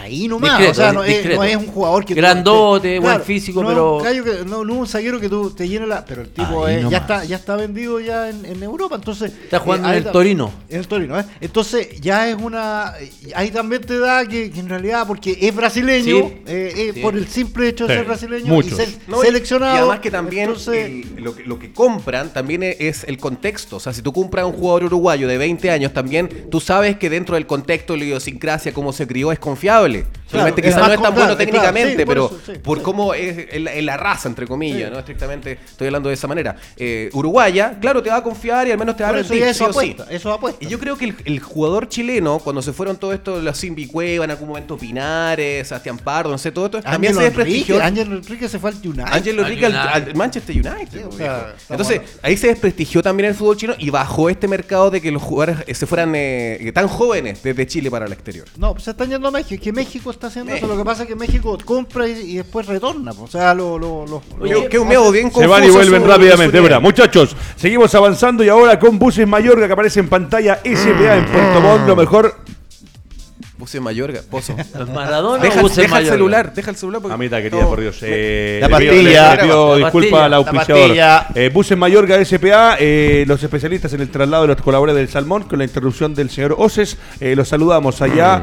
[SPEAKER 5] Ahí nomás,
[SPEAKER 2] Discreto,
[SPEAKER 5] o sea, no, es, no es un jugador que...
[SPEAKER 2] Grandote,
[SPEAKER 5] te-
[SPEAKER 2] buen físico,
[SPEAKER 5] no,
[SPEAKER 2] pero-
[SPEAKER 5] que- no, no un zaguero que tú te llene la... Pero el tipo
[SPEAKER 4] Ahí
[SPEAKER 5] es- ya, está, ya está vendido ya en, en Europa, entonces...
[SPEAKER 2] Está jugando
[SPEAKER 5] eh,
[SPEAKER 2] en el Torino.
[SPEAKER 5] en el Torino, ¿eh? Entonces ya es una... Ahí también te da que, que en realidad, porque es brasileño,
[SPEAKER 2] Sí.
[SPEAKER 5] eh, eh,
[SPEAKER 3] Sí.
[SPEAKER 5] por el simple hecho de
[SPEAKER 1] Sí,
[SPEAKER 5] ser brasileño
[SPEAKER 1] muchos.
[SPEAKER 5] y ser seleccionado...
[SPEAKER 3] Y además que también
[SPEAKER 5] entonces-
[SPEAKER 3] el- lo, que, lo que compran también e- es el contexto. O sea, si tú compras a un jugador uruguayo de 20 años, también tú sabes que dentro del contexto, la idiosincrasia, cómo se crió, es confiable. Solamente
[SPEAKER 5] es
[SPEAKER 3] quizás no es tan bueno técnicamente,
[SPEAKER 5] claro, sí, por
[SPEAKER 3] pero
[SPEAKER 5] eso, sí.
[SPEAKER 3] por cómo es en la, en la raza, entre comillas,
[SPEAKER 5] Sí.
[SPEAKER 3] ¿no? Estrictamente estoy hablando de esa manera. Eh, Uruguaya, claro, te va a confiar y al menos te va a
[SPEAKER 5] por eso
[SPEAKER 3] sí
[SPEAKER 5] eso
[SPEAKER 3] o sí.
[SPEAKER 5] apuesta, eso apuesta.
[SPEAKER 3] Y yo creo que el, el jugador chileno, cuando se fueron todo esto, los Simbi Cueva, en algún momento Pinares, Sebastián Pardo, no sé, todo esto, también se desprestigió.
[SPEAKER 5] Ángelo Enrique se fue al United.
[SPEAKER 3] Ángelo Enrique al, Manchester United.
[SPEAKER 5] Sí, o
[SPEAKER 3] viejo.
[SPEAKER 5] sea, estamos
[SPEAKER 3] Entonces, ahí se desprestigió también el fútbol chino y bajó este mercado de que los jugadores eh, se fueran eh, tan jóvenes desde Chile para el exterior.
[SPEAKER 5] No, pues se están yendo a México. Que México está haciendo
[SPEAKER 3] México.
[SPEAKER 5] eso. Lo que pasa es que México compra y, y después retorna. pues. O sea, lo. lo, lo-
[SPEAKER 3] Oye, que un medio bien
[SPEAKER 1] Se van y vuelven rápidamente. Verá, muchachos, seguimos avanzando y ahora con Buses Mayorga que aparece en pantalla SPA en Puerto Montt, lo mejor.
[SPEAKER 3] Puse Mayorga, pozo.
[SPEAKER 2] Maradona
[SPEAKER 3] Deja,
[SPEAKER 2] o
[SPEAKER 3] deja el celular, deja el celular. porque-
[SPEAKER 1] Mamita querida,
[SPEAKER 3] no,
[SPEAKER 1] por Dios. Eh,
[SPEAKER 4] La pastilla.
[SPEAKER 1] le pido
[SPEAKER 2] pastilla.
[SPEAKER 1] al
[SPEAKER 4] La
[SPEAKER 1] auspiciador. Eh, Buses Mayorga SPA, eh, los especialistas en el traslado de los colaboradores del Salmón, con la interrupción del señor Oces. Eh, los saludamos allá.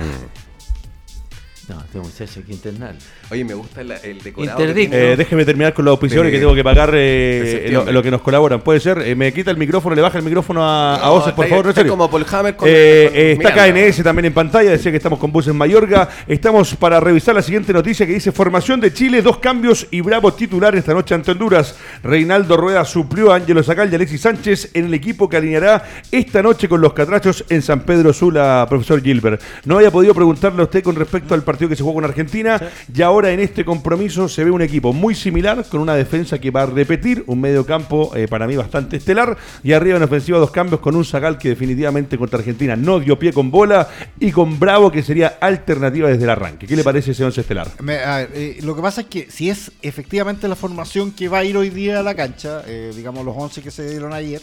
[SPEAKER 2] No, este muchacho hay que internarlo.
[SPEAKER 3] Oye, me gusta el, el decorado.
[SPEAKER 2] Interdicto.
[SPEAKER 3] que tiene.
[SPEAKER 1] Eh, déjeme terminar con los auspiciadores
[SPEAKER 3] De-
[SPEAKER 1] que tengo que pagar eh, lo,
[SPEAKER 3] septiembre.
[SPEAKER 1] lo que nos colaboran. Puede ser, eh, me quita el micrófono, le baja el micrófono a, a
[SPEAKER 3] No,
[SPEAKER 1] por
[SPEAKER 3] está-
[SPEAKER 1] favor,
[SPEAKER 3] está
[SPEAKER 1] serio.
[SPEAKER 3] como Paul Hammer con-
[SPEAKER 1] Eh,
[SPEAKER 3] con
[SPEAKER 1] eh, está
[SPEAKER 3] Miranda.
[SPEAKER 1] KNS también en pantalla, decía que estamos con Buses Mayorga. Estamos para revisar la siguiente noticia que dice Formación de Chile, dos cambios y Bravo titular esta noche ante Honduras. Reinaldo Rueda suplió a Ángelo Sacal y Alexis Sánchez en el equipo que alineará esta noche con los catrachos en San Pedro Sula, profesor Gilbert. No había podido preguntarle a usted con respecto al partido que se jugó con Argentina y ahora en este compromiso se ve un equipo muy similar con una defensa que va a repetir, un medio campo eh, para mí bastante estelar y arriba en ofensiva dos cambios con un Zagal que definitivamente contra Argentina no dio pie con bola y con Bravo que sería alternativa desde el arranque. ¿Qué le parece ese once estelar?
[SPEAKER 5] Me- a ver, eh, lo que pasa es que si es efectivamente la formación que va a ir hoy día a la cancha, eh, digamos los 11 que se dieron ayer,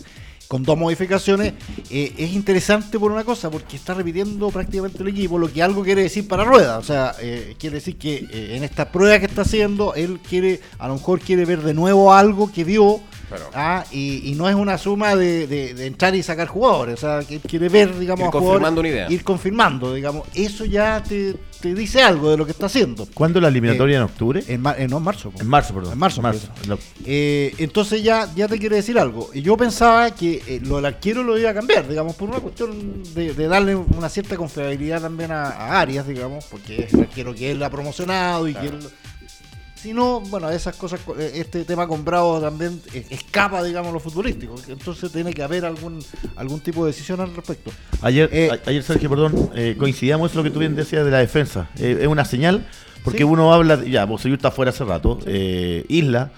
[SPEAKER 5] con dos modificaciones, eh, es interesante por una cosa, porque está repitiendo prácticamente el equipo, lo que algo quiere decir para Rueda. O sea, eh, quiere decir que eh, en esta prueba que está haciendo, él quiere, a lo mejor quiere ver de nuevo algo que vio.
[SPEAKER 3] Claro.
[SPEAKER 5] ah, y, y no es una suma de, de- de entrar y sacar jugadores, o sea, que quiere ver, digamos,
[SPEAKER 3] Ir
[SPEAKER 5] a
[SPEAKER 3] confirmando una idea.
[SPEAKER 5] ir confirmando, digamos, eso ya te, te dice algo de lo que está haciendo.
[SPEAKER 4] ¿Cuándo la eliminatoria en octubre?
[SPEAKER 5] En, mar- eh, no, en marzo.
[SPEAKER 4] En marzo, perdón.
[SPEAKER 5] En marzo, Eh, entonces ya, ya te quiere decir algo. Y yo pensaba que eh, lo del arquero lo iba a cambiar, digamos, por una cuestión de, de darle una cierta confiabilidad también a, a Arias, digamos, porque es el arquero que él ha promocionado y que él... Si no, bueno, esas cosas, eh, este tema con Bravo también eh, escapa, digamos, lo futbolístico. Entonces tiene que haber algún algún tipo de decisión al respecto.
[SPEAKER 4] Ayer,
[SPEAKER 5] Eh,
[SPEAKER 4] a- ayer Sergio, perdón, eh, coincidíamos lo que tú bien decías de la defensa. Eh, es una señal, porque
[SPEAKER 5] Sí.
[SPEAKER 4] uno habla, ya, Bosellur está fuera hace rato, Isla,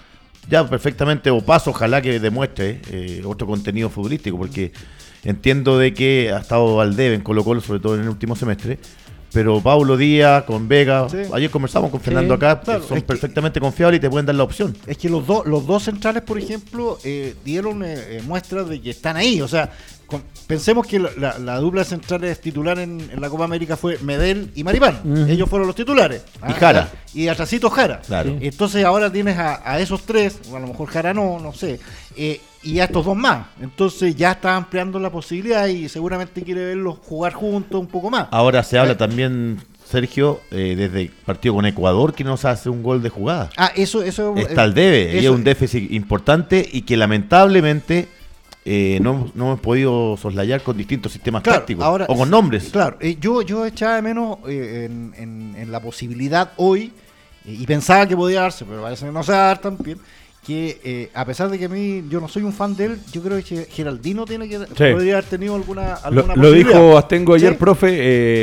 [SPEAKER 4] ya perfectamente, o paso, ojalá que demuestre otro contenido futbolístico, porque entiendo de que ha estado al debe en Colo Colo, sobre todo en el último semestre. Pero Paulo Díaz con Vega,
[SPEAKER 5] Sí.
[SPEAKER 4] ayer conversamos con Fernando acá,
[SPEAKER 5] claro,
[SPEAKER 4] son
[SPEAKER 5] es que-
[SPEAKER 4] perfectamente confiables y te pueden dar la opción.
[SPEAKER 5] Es que los, dos los dos centrales, por ejemplo, eh, dieron eh, eh, muestras de que están ahí. O sea, con- pensemos que la, la- la dupla de centrales titular en, en la Copa América fue Medel y Maripán. Ellos fueron los titulares.
[SPEAKER 4] Y Jara.
[SPEAKER 5] Y atrasito Jara.
[SPEAKER 4] Claro.
[SPEAKER 5] Entonces ahora tienes a, a esos tres, o a lo mejor Jara no, no sé, eh, y a estos dos más. Entonces ya está ampliando la posibilidad y seguramente quiere verlos jugar juntos un poco más.
[SPEAKER 4] Ahora se habla
[SPEAKER 5] Eh.
[SPEAKER 4] también, Sergio, eh, desde el partido con Ecuador, que nos hace un gol de jugada.
[SPEAKER 5] Ah, eso, eso
[SPEAKER 4] Está al debe, y es
[SPEAKER 5] eso-
[SPEAKER 4] un déficit importante y que lamentablemente eh, no, no hemos podido soslayar con distintos sistemas
[SPEAKER 5] Claro,
[SPEAKER 4] tácticos
[SPEAKER 5] ahora-
[SPEAKER 4] o con nombres.
[SPEAKER 5] Claro, eh, yo, yo echaba de menos eh, en, en- en la posibilidad hoy, y pensaba que podía darse, pero parece que no se va a dar también, que eh, a pesar de que a mí yo no soy un fan de él, yo creo que Geraldino tiene que podría haber tenido alguna,
[SPEAKER 1] Lo,
[SPEAKER 5] alguna
[SPEAKER 1] lo
[SPEAKER 5] posibilidad.
[SPEAKER 1] dijo Astengo ayer,
[SPEAKER 5] Sí.
[SPEAKER 1] profe,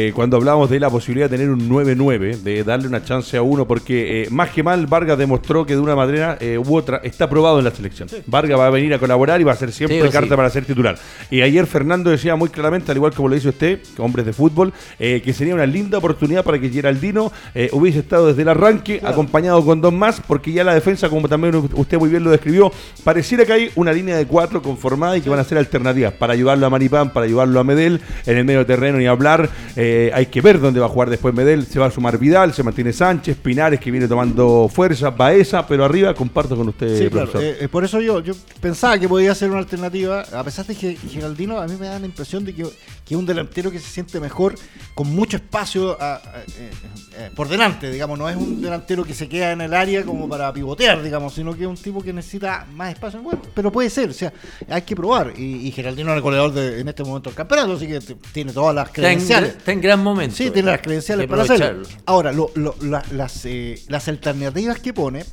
[SPEAKER 1] eh, cuando hablábamos de la posibilidad de tener un 9-9, de darle una chance a uno, porque eh, más que mal Vargas demostró que de una manera eh, u otra está probado en la selección. Vargas va a venir a colaborar y va a ser siempre carta
[SPEAKER 2] sí.
[SPEAKER 1] para ser titular. Y ayer Fernando decía muy claramente, al igual como lo dice usted, hombres de fútbol, eh, que sería una linda oportunidad para que Geraldino eh, hubiese estado desde el arranque, acompañado con dos más, porque ya la defensa, como también usted muy bien lo describió, pareciera que hay una línea de cuatro conformada y que van a ser alternativas para ayudarlo a Maripán, para ayudarlo a Medel en el medio terreno y hablar. Eh, hay que ver dónde va a jugar después Medel. Se va a sumar Vidal, se mantiene Sánchez, Pinares que viene tomando fuerza, Baeza, pero arriba comparto con usted,
[SPEAKER 5] Sí, claro.
[SPEAKER 1] profesor.
[SPEAKER 5] eh, eh, por eso yo, yo pensaba que podía ser una alternativa, a pesar de que Geraldino a mí me da la impresión de que, que es un delantero que se siente mejor con mucho espacio a- a- eh, eh, por delante, digamos, no es un delantero que se queda en el área como para pivotear, digamos, sino que es un tipo que necesita más espacio. Bueno, pero puede ser, o sea, hay que probar. Y, y Geraldino es el goleador de, en este momento del campeonato, así que tiene todas las
[SPEAKER 2] Está en,
[SPEAKER 5] credenciales.
[SPEAKER 2] está en gran momento.
[SPEAKER 5] Sí, tiene las credenciales
[SPEAKER 2] Hay que
[SPEAKER 5] para hacerlo. Ahora, lo- lo- la- las, eh, las alternativas que pone.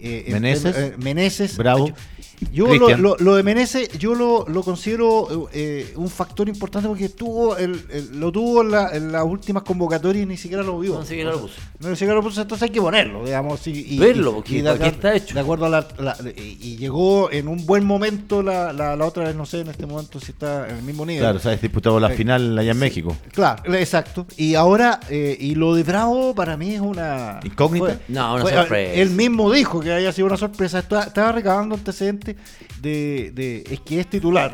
[SPEAKER 5] eh, en
[SPEAKER 4] Meneses,
[SPEAKER 5] eh, Meneses,
[SPEAKER 4] Bravo,
[SPEAKER 5] Yo lo, lo- lo de Meneses, yo lo, lo considero eh, un factor importante porque tuvo el, el- lo tuvo en, la- en las últimas convocatorias y ni siquiera lo vio.
[SPEAKER 2] No, ni siquiera lo puso.
[SPEAKER 5] No, ni siquiera lo puso, entonces hay que ponerlo, digamos. Y, y-
[SPEAKER 2] Verlo,
[SPEAKER 5] y-
[SPEAKER 2] porque
[SPEAKER 5] y
[SPEAKER 2] ¿para
[SPEAKER 5] de,
[SPEAKER 2] está hecho?
[SPEAKER 5] de acuerdo a la, la- y, y llegó en un buen momento la, la, la otra vez, no sé en este momento si está en el mismo nivel.
[SPEAKER 4] Claro, se ha disputado la
[SPEAKER 5] Eh,
[SPEAKER 4] final allá en México.
[SPEAKER 5] Claro, exacto. Y ahora, eh, y lo de Bravo para mí es una...
[SPEAKER 4] ¿Incógnita?
[SPEAKER 5] fue-
[SPEAKER 2] No, una
[SPEAKER 5] fue-
[SPEAKER 2] sorpresa.
[SPEAKER 5] Él mismo dijo que había sido una sorpresa. Estaba, estaba recabando antecedentes de, de... Es que es titular.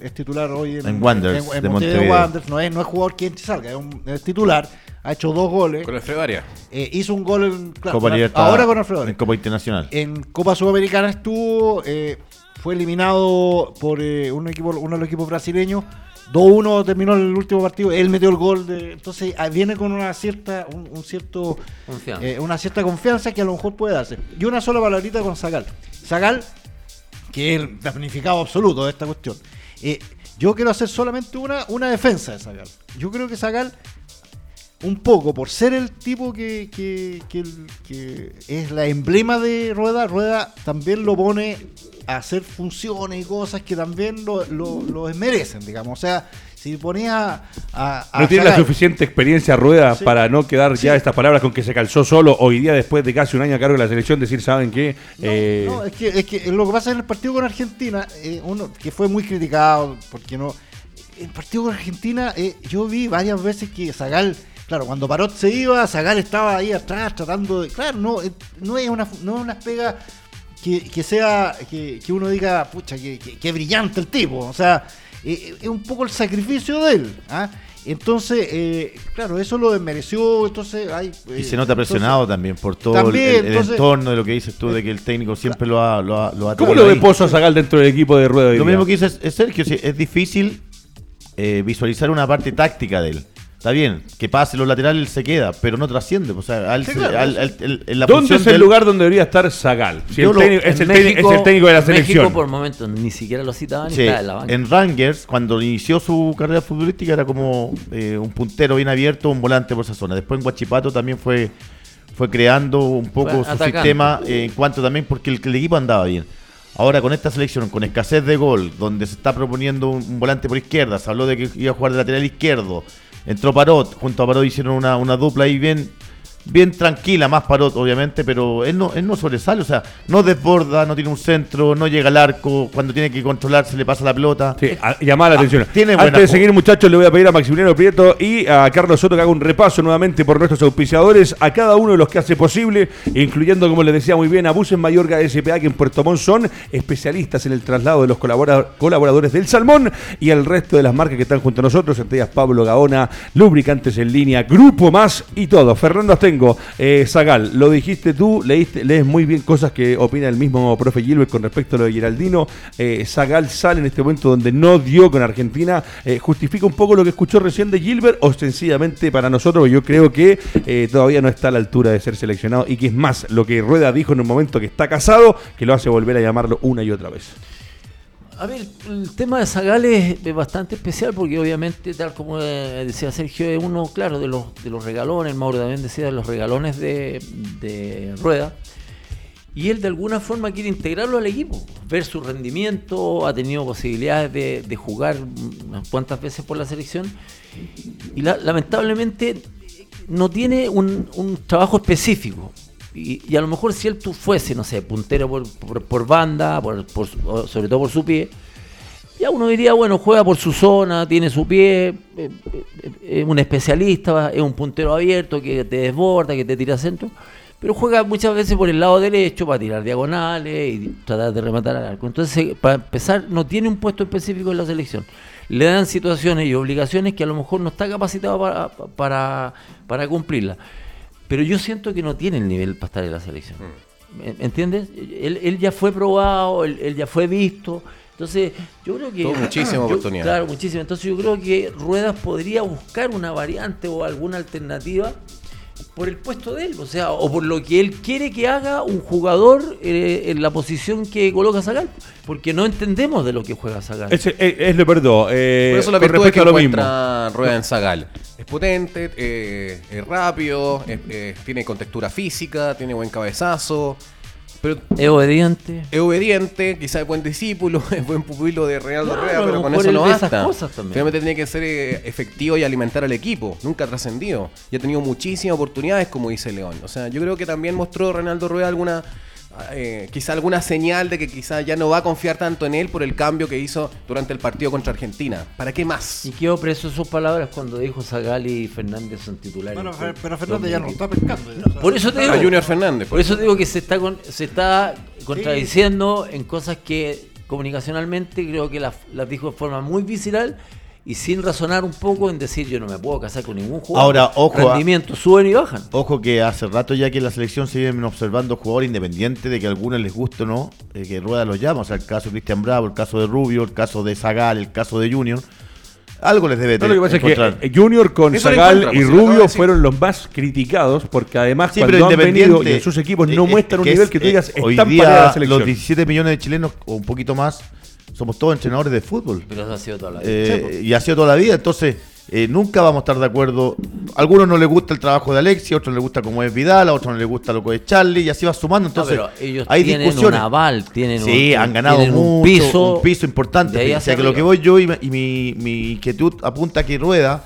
[SPEAKER 5] Es titular hoy en,
[SPEAKER 4] En Wanderers de
[SPEAKER 5] Montevideo
[SPEAKER 4] Montevideo.
[SPEAKER 5] Wanderers. No es, no es jugador quien salga, es, un, es titular. Ha hecho dos goles.
[SPEAKER 3] Con Alfredo Arias.
[SPEAKER 5] Eh, hizo un gol en... claro,
[SPEAKER 4] Copa Libertad,
[SPEAKER 5] ahora con Alfredo.
[SPEAKER 4] En Copa Internacional.
[SPEAKER 5] En Copa Sudamericana estuvo, eh, fue eliminado por eh, un equipo, uno de los equipos brasileños 2-1 terminó el último partido, él metió el gol, de, entonces ah, viene con una cierta, un, un cierto,
[SPEAKER 2] Confianza.
[SPEAKER 5] eh, una cierta confianza que a lo mejor puede darse. Y una sola palabrita con Zagal. Zagal, que es el damnificado absoluto de esta cuestión. Eh, yo quiero hacer solamente una, una defensa de Zagal. Yo creo que Zagal, un poco, por ser el tipo que, que- es la emblema de Rueda, Rueda también lo pone a hacer funciones y cosas que también lo, lo, lo merecen, digamos. O sea, si ponía a... a
[SPEAKER 1] No tiene la suficiente experiencia Rueda
[SPEAKER 5] Sí.
[SPEAKER 1] para no quedar ya estas palabras con que se calzó solo hoy día después de casi un año a cargo de la selección decir, ¿saben qué?
[SPEAKER 5] No,
[SPEAKER 1] Eh,
[SPEAKER 5] no, es que, es que lo que pasa en el partido con Argentina, eh, uno que fue muy criticado, porque no. El partido con Argentina, eh, yo vi varias veces que Zagal, claro, cuando Parot se iba, Zagal estaba ahí atrás tratando de. Claro, no, eh, no es una, no es una pega que, que sea, que, que uno diga, pucha, que, que- que brillante el tipo. O sea, eh, es un poco el sacrificio de él. ¿ah? Entonces, eh, claro, eso lo desmereció. Entonces, hay,
[SPEAKER 4] Y
[SPEAKER 5] eh,
[SPEAKER 4] se nota presionado también por todo
[SPEAKER 5] También,
[SPEAKER 4] el, el
[SPEAKER 5] entonces-
[SPEAKER 4] entorno de lo que dices tú, de que el técnico siempre lo ha, lo ha, lo ha
[SPEAKER 1] ¿Cómo lo ve. Pozo a Zagal dentro del equipo de Rueda?
[SPEAKER 4] Lo mismo que dice es Sergio, es difícil eh, visualizar una parte táctica de él. Está bien, que pase los laterales él se queda, pero no trasciende. O sea, al-
[SPEAKER 5] Sí, claro,
[SPEAKER 4] al- al- el- la
[SPEAKER 1] ¿Dónde es el
[SPEAKER 4] del-
[SPEAKER 1] lugar donde debería estar Zagal? Si el
[SPEAKER 4] lo-
[SPEAKER 1] técnico- es, técnico, es el técnico de la selección.
[SPEAKER 2] México por momentos ni siquiera lo citaban ni
[SPEAKER 4] Sí,
[SPEAKER 2] estaba en la banca.
[SPEAKER 4] en Rangers, cuando inició su carrera futbolística, era como eh, un puntero bien abierto, un volante por esa zona. Después en Guachipato también fue, fue creando un poco
[SPEAKER 2] Fue
[SPEAKER 4] su sistema eh, en cuanto también porque el, el equipo andaba bien. Ahora con esta selección, con escasez de gol, donde se está proponiendo un, un volante por izquierda, se habló de que iba a jugar de lateral izquierdo, entró Parot, junto a Parot hicieron una, una dupla ahí bien, bien tranquila, más Parot obviamente, pero él no, él no sobresale, o sea, no desborda, no tiene un centro, no llega al arco, cuando tiene que controlar se le pasa la pelota.
[SPEAKER 1] Sí, llamar la
[SPEAKER 4] Ah,
[SPEAKER 1] atención.
[SPEAKER 4] tiene
[SPEAKER 1] Antes
[SPEAKER 4] buena
[SPEAKER 1] de seguir, muchachos, le voy a pedir a Maximiliano Prieto y a Carlos Soto que haga un repaso nuevamente por nuestros auspiciadores, a cada uno de los que hace posible, incluyendo, como les decía muy bien, a Buses Mayorga SPA, que en Puerto Montt son especialistas en el traslado de los colabora- colaboradores del Salmón y al resto de las marcas que están junto a nosotros, entre ellas Pablo Gaona, Lubricantes en línea, Grupo Más y todo. Fernando Astengo, eh, Zagal, lo dijiste tú, leíste, lees muy bien cosas que opina el mismo profe Gilbert con respecto a lo de Geraldino. Eh, Zagal sale en este momento donde no dio con Argentina. Eh, ¿Justifica un poco lo que escuchó recién de Gilbert o sencillamente para nosotros yo creo que eh, todavía no está a la altura de ser seleccionado y que es más lo que Rueda dijo en un momento que está casado que lo hace volver a llamarlo una y otra vez?
[SPEAKER 2] A ver, el tema de Zagal es, bastante especial porque obviamente, tal como eh, decía Sergio, es uno, claro, de los, de los regalones, Mauro también decía, de los regalones de, de Rueda. Y él de alguna forma quiere integrarlo al equipo, ver su rendimiento, ha tenido posibilidades de, jugar unas cuantas veces por la selección. Y la- lamentablemente no tiene un trabajo específico. Y, y a lo mejor si él tú fuese, no sé, puntero por, por- por banda, por- por sobre todo por su pie, ya uno diría, bueno, juega por su zona, tiene su pie, eh, eh, es un especialista, es un puntero abierto que te desborda, que te tira centro, pero juega muchas veces por el lado derecho para tirar diagonales y tratar de rematar al arco. Entonces, para empezar, no tiene un puesto específico en la selección. Le dan situaciones y obligaciones que a lo mejor no está capacitado para, para, para cumplirlas. Pero yo siento que no tiene el nivel para estar en la selección. ¿Me- me ¿Entiendes? Él, él ya fue probado, él, él ya fue visto. Entonces, yo creo que.
[SPEAKER 3] Tuvo muchísima
[SPEAKER 2] yo-
[SPEAKER 3] oportunidad.
[SPEAKER 2] Claro, muchísima. Entonces, yo creo que Ruedas podría buscar una variante o alguna alternativa por el puesto de él, o sea, o por lo que él quiere que haga un jugador eh, en la posición que coloca Zagal, porque no entendemos de lo que juega Zagal.
[SPEAKER 1] Es, es- es lo perdón. eh,
[SPEAKER 3] Por eso la
[SPEAKER 1] con
[SPEAKER 3] virtud es que
[SPEAKER 1] a lo mismo.
[SPEAKER 3] Rueda en Zagal. Es potente, eh, es rápido, es- eh, tiene contextura física, tiene buen cabezazo, pero
[SPEAKER 2] Es obediente.
[SPEAKER 3] es obediente, quizás es buen discípulo, es buen pupilo de Reinaldo
[SPEAKER 2] Claro,
[SPEAKER 3] pero con eso no basta.
[SPEAKER 2] cosas también.
[SPEAKER 3] Finalmente tiene que ser eh, efectivo y alimentar al equipo. Nunca ha trascendido. Y ha tenido muchísimas oportunidades, como dice León. O sea, yo creo que también mostró Reinaldo Rueda alguna. Eh, quizá alguna señal de que quizá ya no va a confiar tanto en él por el cambio que hizo durante el partido contra Argentina. ¿Para qué más?
[SPEAKER 2] Y quedó preso sus palabras cuando dijo Zagal y Fernández son titulares.
[SPEAKER 5] Bueno,
[SPEAKER 2] Por-
[SPEAKER 5] pero Fernández ya no
[SPEAKER 2] por-
[SPEAKER 5] está pescando. ya, o sea,
[SPEAKER 2] Por eso te digo.
[SPEAKER 3] A Junior Fernández.
[SPEAKER 2] Por eso digo que se está con- se está contradiciendo en cosas que comunicacionalmente creo que las, las dijo de forma muy visceral y sin razonar un poco en decir yo no me puedo casar con ningún jugador.
[SPEAKER 4] Ahora, ojo.
[SPEAKER 2] Rendimientos suben y bajan.
[SPEAKER 4] Ojo que hace rato ya que en la selección se vienen observando jugadores independientes de que a algunos les guste o no, eh, que Rueda los llama. O sea, el caso de Cristian Bravo, el caso de Rubio, el caso de Zagal, el caso de Junior. Algo les debe
[SPEAKER 1] No, lo que pasa
[SPEAKER 4] encontrar.
[SPEAKER 1] es que eh, Junior con Zagal y
[SPEAKER 3] pues,
[SPEAKER 1] Rubio fueron los más criticados porque además
[SPEAKER 4] Sí,
[SPEAKER 1] cuando han venido y en sus equipos
[SPEAKER 4] eh,
[SPEAKER 1] no
[SPEAKER 4] eh,
[SPEAKER 1] muestran un nivel
[SPEAKER 4] es,
[SPEAKER 1] que tú
[SPEAKER 4] eh,
[SPEAKER 1] digas
[SPEAKER 4] hoy
[SPEAKER 1] están
[SPEAKER 4] día
[SPEAKER 1] para la selección.
[SPEAKER 4] los 17 millones de chilenos o un poquito más somos todos entrenadores de fútbol.
[SPEAKER 2] Pero eso ha sido toda la vida.
[SPEAKER 4] Eh, y ha sido toda la vida, entonces eh, nunca vamos a estar de acuerdo. A algunos no les gusta el trabajo de Alexis, a otros les gusta cómo es Vidal, a otros no les gusta lo que es Charlie, y así va sumando.
[SPEAKER 2] No,
[SPEAKER 4] Entonces,
[SPEAKER 2] pero ellos
[SPEAKER 4] hay
[SPEAKER 2] tienen
[SPEAKER 4] discusiones.
[SPEAKER 2] un aval, tienen
[SPEAKER 4] Sí,
[SPEAKER 2] un,
[SPEAKER 4] han ganado
[SPEAKER 2] tienen
[SPEAKER 4] mucho,
[SPEAKER 2] un piso,
[SPEAKER 4] un piso importante. O sea, que lo que voy yo y, y mi, mi inquietud apunta a que Rueda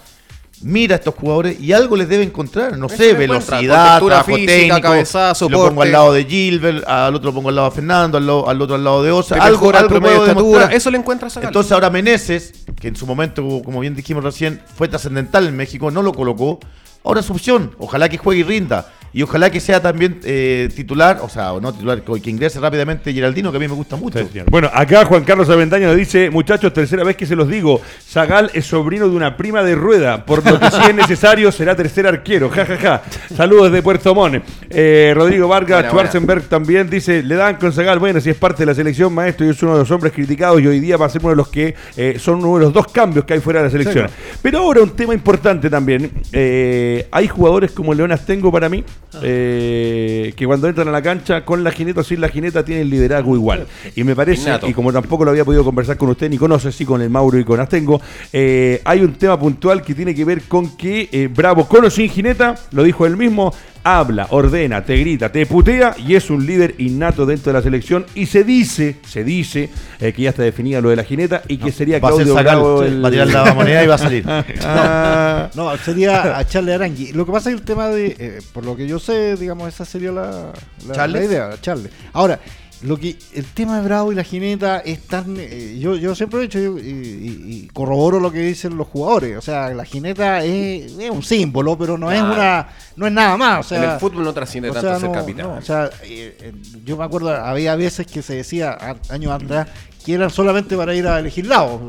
[SPEAKER 4] mira a estos jugadores y algo les debe encontrar. No
[SPEAKER 3] Eso
[SPEAKER 4] sé, velocidad, trabajo
[SPEAKER 3] física,
[SPEAKER 4] técnico.
[SPEAKER 3] cabezazo,
[SPEAKER 4] lo pongo al lado de Gilbert, al otro lo pongo al lado de Fernando, al, otro al lado de Osa. Algo,
[SPEAKER 3] el
[SPEAKER 4] algo
[SPEAKER 3] promedio de estatura. Eso le encuentra a.
[SPEAKER 4] Entonces ahora Meneses, que en su momento, como bien dijimos recién, fue trascendental en México, no lo colocó. Ahora es opción. Ojalá que juegue y rinda. Y ojalá que sea también eh, titular, o sea, o no titular, que ingrese rápidamente Geraldino, que a mí me gusta mucho.
[SPEAKER 1] Bueno, acá Juan Carlos Avendaño nos dice, muchachos, tercera vez que se los digo, Zagal es sobrino de una prima de rueda, por lo que si es necesario será tercer arquero, ja, ja, ja. Saludos de Puerto Montt. Eh, Rodrigo Vargas,
[SPEAKER 3] Buena,
[SPEAKER 1] Schwarzenberg también dice, le dan con Zagal, bueno, si es parte de la selección, maestro, y es uno de los hombres criticados y hoy día va a ser uno de los que eh, son uno de los dos cambios que hay fuera de la selección. Pero ahora un tema importante también, eh, hay jugadores como Leonas Tengo para mí, eh, que cuando entran a la cancha con la jineta o sin la jineta tienen liderazgo igual. Y me parece,
[SPEAKER 3] Innato.
[SPEAKER 1] y como tampoco lo había podido conversar con usted ni conoce, sí con el Mauro y con Astengo, eh, hay un tema puntual que tiene que ver con que eh, Bravo con o sin jineta, lo dijo él mismo, habla, ordena, te grita, te putea y es un líder innato dentro de la selección y se dice, se dice eh, que ya está definida lo de la jineta y que sería
[SPEAKER 4] Va a
[SPEAKER 1] Claudio
[SPEAKER 4] Zagal,
[SPEAKER 1] Bravo el-
[SPEAKER 4] va a tirar la moneda y va a salir.
[SPEAKER 1] Ah,
[SPEAKER 5] No, sería a Charles Arangui. Lo que pasa es el tema de, eh, por lo que yo sé, digamos, esa sería la, la, la idea, Charles. Ahora, lo que el tema de Bravo y la jineta es tan. eh, yo, yo siempre he dicho y, y- y corroboro lo que dicen los jugadores. O sea, la jineta es, es un símbolo, pero no es una no es nada más. O sea,
[SPEAKER 3] en el fútbol no trasciende tanto
[SPEAKER 5] sea,
[SPEAKER 3] ser
[SPEAKER 5] no,
[SPEAKER 3] capitán.
[SPEAKER 5] no, o sea, eh, eh, yo me acuerdo, había veces que se decía años atrás que eran solamente para ir a elegir lados.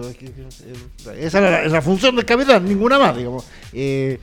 [SPEAKER 5] Esa era la, la función del capitán, ninguna más, digamos. Eh,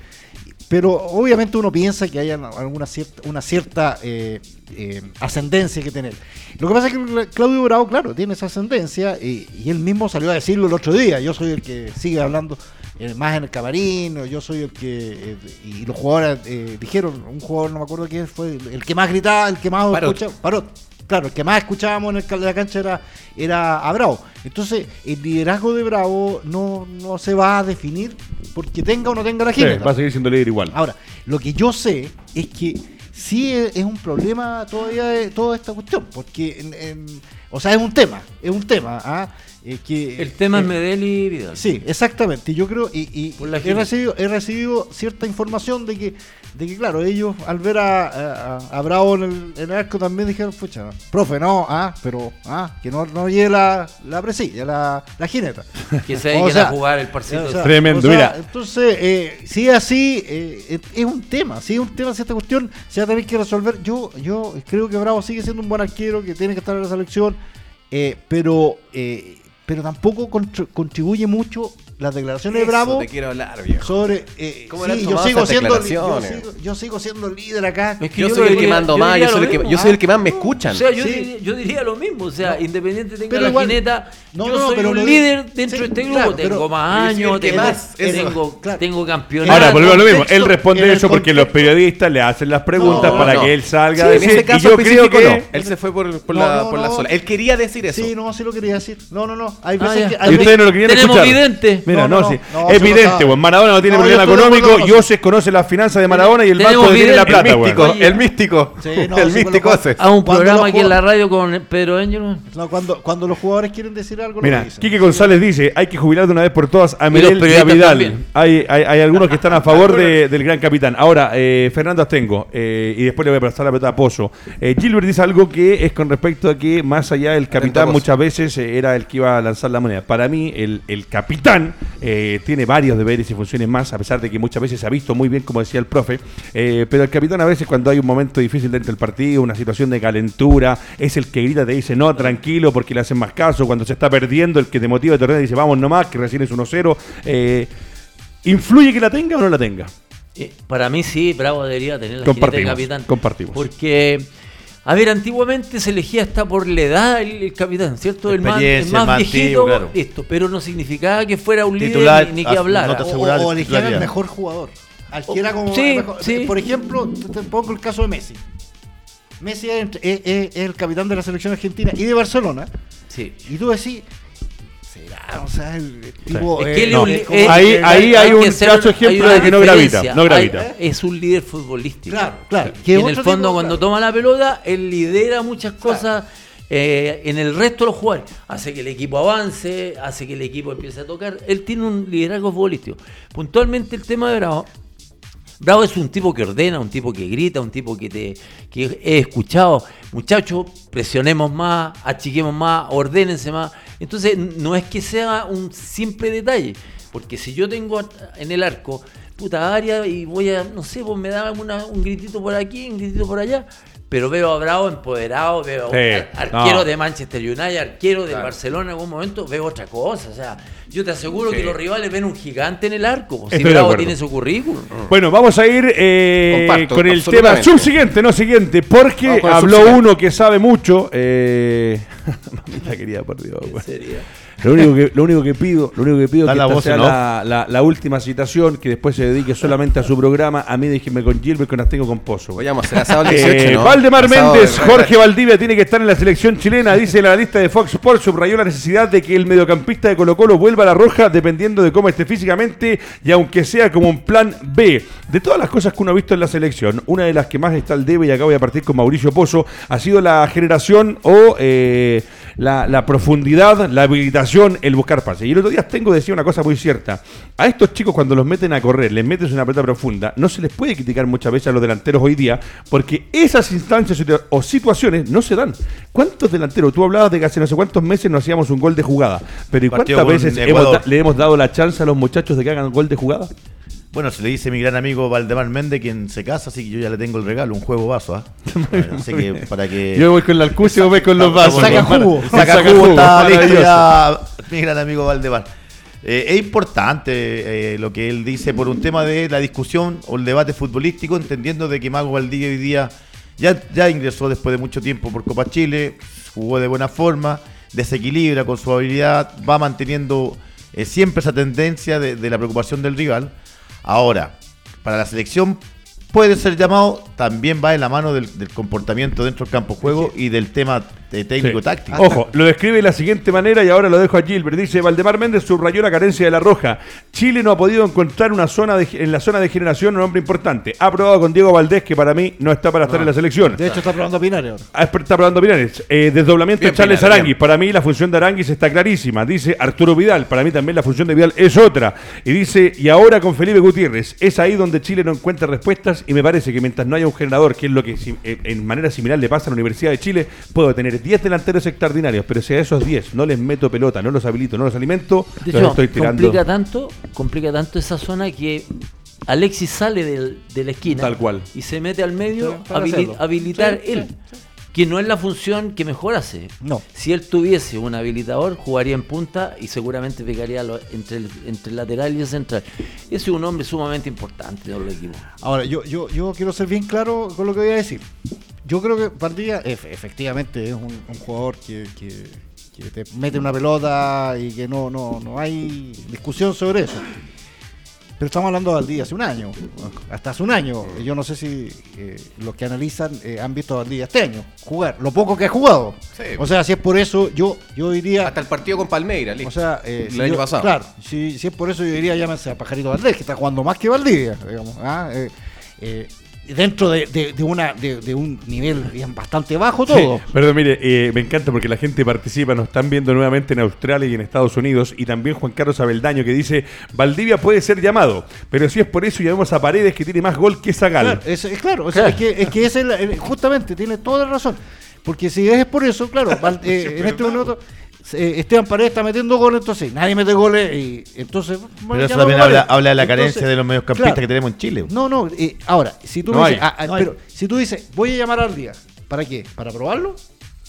[SPEAKER 5] pero obviamente uno piensa que hay alguna cierta, una cierta eh, eh, ascendencia que tener. Lo que pasa es que Claudio Bravo, claro, tiene esa ascendencia y, y él mismo salió a decirlo el otro día. Yo soy el que sigue hablando eh, más en el camarín, o yo soy el que. eh, y los jugadores eh, dijeron, un jugador, no me acuerdo quién fue, el que más gritaba, el que más
[SPEAKER 3] Parot.
[SPEAKER 5] escuchaba. Parot. Claro, el que más escuchábamos en el, cal- de la cancha era, era a Bravo. Entonces, el liderazgo de Bravo no, no se va a definir porque tenga o no tenga la
[SPEAKER 1] sí,
[SPEAKER 5] jineta.
[SPEAKER 1] va a seguir siendo líder igual.
[SPEAKER 5] Ahora, lo que yo sé es que sí es, es un problema todavía de toda esta cuestión, porque, en- en- o sea, es un tema, es un tema. ¿ah? Eh, que,
[SPEAKER 2] El tema
[SPEAKER 5] eh,
[SPEAKER 2] es Medel y Vidal.
[SPEAKER 5] Sí, exactamente. Yo creo, y, he, recibido, he recibido cierta información de que, de que claro, ellos al ver a, a- a Bravo en el, en el arco también dijeron, pucha, profe, no, ah, pero, ah, que no, no llegue la, la presilla, la, la jineta.
[SPEAKER 2] Que se
[SPEAKER 5] O
[SPEAKER 2] dediquen
[SPEAKER 5] sea,
[SPEAKER 2] a jugar el partido.
[SPEAKER 5] O sea,
[SPEAKER 1] Tremendo,
[SPEAKER 5] o sea,
[SPEAKER 1] mira.
[SPEAKER 5] Entonces, eh, si es así, eh, es- un tema, si es un tema, si esta cuestión se va a tener que resolver. Yo, yo creo que Bravo sigue siendo un buen arquero, que tiene que estar en la selección, eh, pero, eh, pero tampoco contr- contribuye mucho las declaraciones de Bravo
[SPEAKER 3] te quiero hablar, viejo.
[SPEAKER 5] sobre eh,
[SPEAKER 3] ¿Cómo
[SPEAKER 5] sí, yo sigo siendo yo sigo, yo sigo siendo líder acá
[SPEAKER 2] Es que
[SPEAKER 3] Yo
[SPEAKER 2] yo
[SPEAKER 3] soy el que mando
[SPEAKER 2] yo
[SPEAKER 3] más, yo soy el que, yo soy el que más me escuchan.
[SPEAKER 2] O sea, yo,
[SPEAKER 5] Sí.
[SPEAKER 2] diría, yo diría lo mismo, o sea, independiente tenga
[SPEAKER 5] Pero
[SPEAKER 2] la
[SPEAKER 5] igual-
[SPEAKER 2] jineta,
[SPEAKER 5] No,
[SPEAKER 2] yo
[SPEAKER 5] no,
[SPEAKER 2] soy
[SPEAKER 5] pero
[SPEAKER 2] un líder dentro
[SPEAKER 5] sí,
[SPEAKER 2] de este grupo,
[SPEAKER 5] claro,
[SPEAKER 2] tengo
[SPEAKER 5] pero-
[SPEAKER 2] más años, tengo,
[SPEAKER 3] más,
[SPEAKER 2] tengo,
[SPEAKER 5] Claro.
[SPEAKER 2] tengo campeonato.
[SPEAKER 1] Ahora, volvemos a lo mismo. Él responde eso porque los periodistas le hacen las preguntas para que él salga decir.
[SPEAKER 3] ese caso
[SPEAKER 1] y yo creo que
[SPEAKER 3] no. Él se fue por, la, sola. Él quería decir eso.
[SPEAKER 5] Sí, no, sí lo quería decir. No, no, no. Hay
[SPEAKER 2] Ah,
[SPEAKER 5] veces que.
[SPEAKER 1] Ustedes no lo querían
[SPEAKER 2] Tenemos
[SPEAKER 1] escuchar.
[SPEAKER 2] vidente.
[SPEAKER 1] Mira,
[SPEAKER 5] No,
[SPEAKER 1] no,
[SPEAKER 5] no,
[SPEAKER 1] sí.
[SPEAKER 5] no, lo
[SPEAKER 1] evidente, weón. Maradona no tiene problema económico. José conoce las finanzas de Maradona y el banco tiene la plata,
[SPEAKER 3] el místico, el místico.
[SPEAKER 5] Sí, no,
[SPEAKER 3] el
[SPEAKER 5] sí,
[SPEAKER 3] místico ese.
[SPEAKER 2] A un programa aquí en la radio con Pedro Ángel.
[SPEAKER 5] No, cuando, cuando los jugadores quieren decir algo, lo
[SPEAKER 1] Mira,
[SPEAKER 5] dicen.
[SPEAKER 1] Quique González dice, hay que jubilar de una vez por todas a Medel y a Vidal. Hay, hay, hay algunos que están a favor de- del gran capitán. Ahora, eh, Fernando Astengo, eh, y después le voy a pasar la pelota a Pozo. Eh, Gilbert dice algo que es con respecto a que más allá del capitán muchas veces eh, era el que iba a lanzar la moneda. Para mí, el, el capitán eh, tiene varios deberes y funciones más, a pesar de que muchas veces se ha visto muy bien, como decía el profe. Eh, pero el capitán a veces cuando hay un momento difícil dentro del partido, una situación de calentura, es el que grita, te dice, no, tranquilo, porque le hacen más caso. Cuando se está perdiendo, el que te motiva, te ordena dice, vamos nomás, que recién es 1-0. Eh, ¿Influye que la tenga o no la tenga?
[SPEAKER 2] Para mí sí, Bravo debería tener la jineta de
[SPEAKER 1] Compartimos,
[SPEAKER 2] capitán.
[SPEAKER 1] compartimos.
[SPEAKER 2] Porque, A ver, antiguamente se elegía hasta por la edad el, el capitán, ¿cierto? El más, el más
[SPEAKER 4] el más
[SPEAKER 2] viejito,
[SPEAKER 4] antiguo, claro.
[SPEAKER 2] esto, pero no significaba que fuera un
[SPEAKER 4] Titular,
[SPEAKER 2] líder ni, ni que
[SPEAKER 4] ah,
[SPEAKER 2] hablara.
[SPEAKER 4] no
[SPEAKER 5] O, o elegían el mejor jugador. Al que
[SPEAKER 2] O-
[SPEAKER 5] era como
[SPEAKER 2] sí,
[SPEAKER 5] el mejor.
[SPEAKER 2] sí.
[SPEAKER 5] Por ejemplo, te, te pongo el caso de Messi. Messi es, es- es- es el capitán de la selección argentina y de Barcelona.
[SPEAKER 2] Sí.
[SPEAKER 5] Y tú decís, será, o sea, el tipo.
[SPEAKER 2] Es que él es
[SPEAKER 1] Ahí- ahí hay un caso ejemplo de que no gravita,
[SPEAKER 2] diferencia.
[SPEAKER 1] no gravita.
[SPEAKER 2] Hay- es un líder futbolístico.
[SPEAKER 5] Claro, claro. Que
[SPEAKER 2] en el fondo,
[SPEAKER 5] tipo,
[SPEAKER 2] cuando
[SPEAKER 5] claro.
[SPEAKER 2] toma la pelota, él lidera muchas cosas eh, en el resto de los jugadores. Hace que el equipo avance, hace que el equipo empiece a tocar. Él tiene un liderazgo futbolístico. Puntualmente el tema de Bravo. Bravo es un tipo que ordena, un tipo que grita, un tipo que te que he escuchado, muchachos, presionemos más, achiquemos más, ordénense más. Entonces, no es que sea un simple detalle, porque si yo tengo en el arco, puta área y voy a, no sé, pues me da una- un gritito por aquí, un gritito por allá, pero veo a Bravo empoderado, veo
[SPEAKER 1] Sí,
[SPEAKER 2] a un arquero
[SPEAKER 1] no.
[SPEAKER 2] de Manchester United, arquero del Barcelona en algún momento, veo otra cosa. O sea, yo te aseguro
[SPEAKER 3] Sí.
[SPEAKER 2] que los rivales ven un gigante en el arco, pues, si
[SPEAKER 1] Estoy de
[SPEAKER 2] Bravo tiene su currículum.
[SPEAKER 1] Bueno, vamos a ir eh,
[SPEAKER 3] Comparto,
[SPEAKER 1] con el tema subsiguiente, no siguiente, porque habló uno que sabe mucho. Eh... Mamita querida, por Dios.
[SPEAKER 2] Serio.
[SPEAKER 1] Lo único que, lo único que pido, lo único que pido es que
[SPEAKER 4] la
[SPEAKER 1] esta
[SPEAKER 4] voz
[SPEAKER 1] sea la, la- la última citación, que después se dedique solamente a su programa. A mí déjenme con Gilbert, con Astengo con Pozo. güey.
[SPEAKER 3] Vayamos, será sábado 18,
[SPEAKER 1] Eh,
[SPEAKER 3] ¿no?
[SPEAKER 1] Valdemar Méndez,
[SPEAKER 3] de-
[SPEAKER 1] Jorge Valdivia tiene que estar en la selección chilena, dice la lista de Fox Sports, subrayó la necesidad de que el mediocampista de Colo Colo vuelva a la roja dependiendo de cómo esté físicamente y aunque sea como un plan B. De todas las cosas que uno ha visto en la selección, una de las que más está al debe, y acá voy a partir con Mauricio Pozo, ha sido la generación o eh, la, la profundidad, la habilitación, el buscar pase. Y el otro día tengo decía una cosa muy cierta. A estos chicos cuando los meten a correr, les metes una pelota profunda, no se les puede criticar muchas veces a los delanteros hoy día, porque esas instancias o situaciones no se dan. ¿Cuántos delanteros? Tú hablabas de que hace no sé cuántos meses no hacíamos un gol de jugada, pero ¿y cuántas veces hemos le hemos dado la chance a los muchachos de que hagan gol de jugada?
[SPEAKER 4] Bueno, se le dice mi gran amigo Valdemar Méndez, quien se casa, así que yo ya le tengo el regalo, un juego vaso, ¿ah? Así que para que...
[SPEAKER 1] Yo voy con la alcucia y ves con los vasos.
[SPEAKER 5] Saca jugo.
[SPEAKER 4] Saca jugo, está listo ya mi gran amigo Valdemar. Eh, es importante eh, lo que él dice por un tema de la discusión o el debate futbolístico, entendiendo de que Mago Valdivia hoy día ya, ya ingresó después de mucho tiempo por Copa Chile, jugó de buena forma, desequilibra con su habilidad, va manteniendo eh, siempre esa tendencia de, de la preocupación del rival. Ahora, para la selección puede ser llamado, también va en la mano del, del comportamiento dentro del campo de juego y del tema eh, técnico-táctico.
[SPEAKER 1] Ojo, lo describe de la siguiente manera y ahora lo dejo a Gilbert. Dice, Valdemar Méndez subrayó la carencia de la roja. Chile no ha podido encontrar una zona de- en la zona de generación un hombre importante. Ha probado con Diego Valdés, que para mí no está para estar en la selección.
[SPEAKER 5] De hecho, está probando a Pinares ahora.
[SPEAKER 1] Ah, Está hablando Pinares. Eh, desdoblamiento
[SPEAKER 3] Bien,
[SPEAKER 1] de Charles
[SPEAKER 3] Pinares,
[SPEAKER 1] Aranguis.
[SPEAKER 3] bien.
[SPEAKER 1] Para mí la función de Aranguis está clarísima. Dice Arturo Vidal. Para mí también la función de Vidal es otra. Y dice, y ahora con Felipe Gutiérrez. Es ahí donde Chile no encuentra respuestas y me parece que mientras no haya un generador, que es lo que si- eh, en manera similar le pasa a la Universidad de Chile, puedo tener 10 delanteros extraordinarios, pero si a esos 10 no les meto pelota, no los habilito, no los alimento,
[SPEAKER 2] De
[SPEAKER 1] los
[SPEAKER 2] hecho,
[SPEAKER 1] estoy tirando.
[SPEAKER 2] complica tanto, complica tanto esa zona que Alexis sale del- de la esquina
[SPEAKER 1] Tal cual.
[SPEAKER 2] y se mete al medio
[SPEAKER 5] hacerlo.
[SPEAKER 2] habilitar
[SPEAKER 5] Sí,
[SPEAKER 2] él.
[SPEAKER 5] sí,
[SPEAKER 2] Que no es la función que mejor hace.
[SPEAKER 5] No.
[SPEAKER 2] Si él tuviese un habilitador, jugaría en punta y seguramente pegaría lo- entre, el, entre el lateral y el central. Ese es un hombre sumamente importante de los equipos.
[SPEAKER 5] Ahora, yo, yo, yo quiero ser bien claro con lo que voy a decir. Yo creo que ef- efectivamente es un, un jugador que, que- que te mete una pelota y que no, no, no hay discusión sobre eso. Pero estamos hablando de Valdivia hace un año, hasta hace un año. Yo no sé si eh, los que analizan eh, han visto a Valdivia este año jugar, lo poco que ha jugado.
[SPEAKER 3] Sí.
[SPEAKER 5] O sea, si es por eso, yo, yo diría...
[SPEAKER 3] Hasta el partido con Palmeiras, listo.
[SPEAKER 5] O sea, eh,
[SPEAKER 3] el
[SPEAKER 5] si
[SPEAKER 3] año
[SPEAKER 5] yo-
[SPEAKER 3] pasado.
[SPEAKER 5] Claro, si, si es por eso yo diría llámese a Pajarito Valdés, que está jugando más que Valdivia, digamos. ¿ah? Eh, eh, dentro de, de- de una, de, de un nivel bastante bajo todo.
[SPEAKER 1] Sí, perdón, mire, eh, me encanta porque la gente participa, nos están viendo nuevamente en Australia y en Estados Unidos, y también Juan Carlos Abeldaño que dice, Valdivia puede ser llamado, pero si es por eso llamemos a Paredes que tiene más gol que Zagal.
[SPEAKER 5] Claro, es, es claro, o sea, es que, es que ese el- justamente tiene toda la razón. Porque si es por eso, claro, eh, en este momento eh, Esteban Paredes está metiendo goles, entonces nadie mete goles y entonces...
[SPEAKER 4] Pero eso también
[SPEAKER 5] a
[SPEAKER 4] habla, de la
[SPEAKER 5] Entonces,
[SPEAKER 4] carencia de los mediocampistas
[SPEAKER 5] claro.
[SPEAKER 4] que tenemos en Chile.
[SPEAKER 5] No, no, eh, ahora, si tú
[SPEAKER 1] No
[SPEAKER 5] me
[SPEAKER 1] hay.
[SPEAKER 5] dices, ah, ah,
[SPEAKER 4] No
[SPEAKER 5] pero si tú dices, voy a llamar al día, ¿para qué? ¿Para probarlo?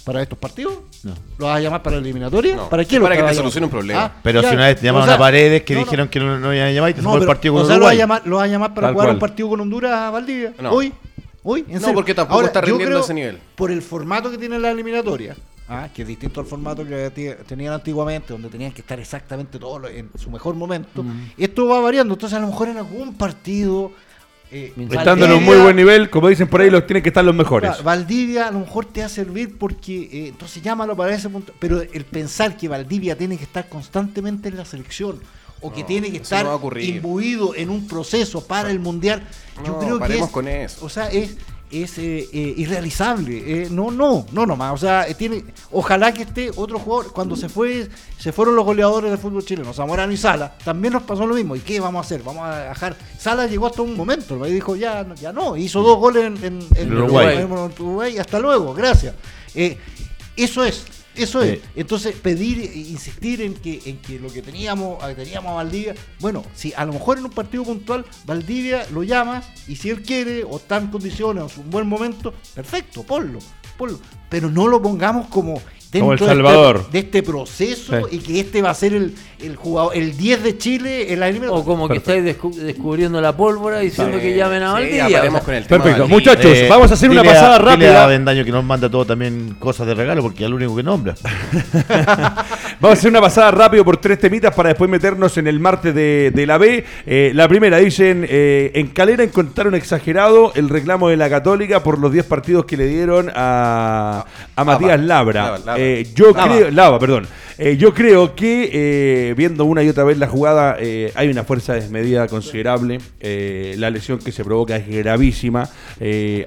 [SPEAKER 5] ¿Para estos partidos?
[SPEAKER 4] No.
[SPEAKER 5] ¿Lo vas a llamar para la eliminatoria?
[SPEAKER 3] No,
[SPEAKER 5] ¿Para qué lo
[SPEAKER 3] para que te
[SPEAKER 5] a
[SPEAKER 3] solucione un problema.
[SPEAKER 4] Pero
[SPEAKER 5] ya,
[SPEAKER 4] si una vez llamaron
[SPEAKER 5] o sea,
[SPEAKER 4] a Paredes que
[SPEAKER 5] no,
[SPEAKER 4] dijeron que no, no iban a llamar y te
[SPEAKER 5] no,
[SPEAKER 4] fue el
[SPEAKER 5] pero,
[SPEAKER 4] partido con
[SPEAKER 5] o sea, lo vas a
[SPEAKER 4] Uruguay.
[SPEAKER 5] llamar, lo vas a llamar para
[SPEAKER 1] Tal
[SPEAKER 5] jugar
[SPEAKER 1] cual.
[SPEAKER 5] un partido con Honduras a Valdivia.
[SPEAKER 3] No.
[SPEAKER 5] Hoy, Hoy, en
[SPEAKER 3] No,
[SPEAKER 5] serio.
[SPEAKER 3] porque tampoco está rindiendo
[SPEAKER 5] creo,
[SPEAKER 3] ese nivel.
[SPEAKER 5] Por el formato que tiene la eliminatoria, ah, que es distinto al formato que tenían antiguamente, donde tenían que estar exactamente todos en su mejor momento, esto va variando. Entonces, a lo mejor en algún partido. eh,
[SPEAKER 1] Estando en un muy buen nivel, como dicen por ahí, los tienen que estar los mejores.
[SPEAKER 5] Claro, Valdivia a lo mejor te va a servir porque eh, entonces llámalo para ese punto. Pero el pensar que Valdivia tiene que estar constantemente en la selección o que tiene que estar
[SPEAKER 3] no
[SPEAKER 5] imbuido en un proceso para el mundial, yo
[SPEAKER 3] No,
[SPEAKER 5] creo que es,
[SPEAKER 3] con eso.
[SPEAKER 5] o sea, es es eh, eh, irrealizable. Eh, no, no, no nomás. O sea, eh, tiene, ojalá que esté otro jugador. Cuando se fue, se fueron los goleadores del fútbol chileno, Zamorano y Sala, también nos pasó lo mismo. ¿Y qué vamos a hacer? Vamos a dejar. Sala llegó hasta un momento, y dijo ya, no- ya no, hizo dos goles en, en- en
[SPEAKER 1] Uruguay.
[SPEAKER 5] Uruguay, hasta luego, gracias. Eh, eso es. Eso es. Entonces, pedir, e insistir en que, en que lo que teníamos, teníamos a Valdivia, bueno, si a lo mejor en un partido puntual Valdivia lo llamas y si él quiere o está en condiciones o es un buen momento, perfecto, ponlo, ponlo. Pero no lo pongamos como
[SPEAKER 1] Como el
[SPEAKER 5] de este-
[SPEAKER 1] Salvador.
[SPEAKER 5] De, este proceso
[SPEAKER 1] Sí.
[SPEAKER 5] y que este va a ser el, el jugador, el 10 de Chile en la eliminatoria.
[SPEAKER 2] O como que estáis descu- descubriendo la pólvora diciendo que llamen a
[SPEAKER 3] Sí,
[SPEAKER 2] Valdivia.
[SPEAKER 3] ya
[SPEAKER 2] o sea,
[SPEAKER 3] con el tema
[SPEAKER 1] Perfecto.
[SPEAKER 3] Valdivia.
[SPEAKER 1] Muchachos,
[SPEAKER 4] Eh,
[SPEAKER 1] vamos a hacer una
[SPEAKER 4] dile a-
[SPEAKER 1] pasada
[SPEAKER 4] dile a
[SPEAKER 1] rápida.
[SPEAKER 4] Que nos manda todo también cosas de regalo, porque es el único que nombra.
[SPEAKER 1] Vamos a hacer una pasada rápido por tres temitas para después meternos en el martes de, de la B. Eh, la primera, dicen, eh, en Calera encontraron exagerado el reclamo de la Católica por los 10 partidos que le dieron a, a Matías Labra.
[SPEAKER 3] Lava, Lava.
[SPEAKER 1] Eh, yo
[SPEAKER 5] Lava.
[SPEAKER 1] creo, Lava, perdón. Yo creo que viendo una y otra vez la jugada, hay una fuerza desmedida considerable. La lesión que se provoca es gravísima.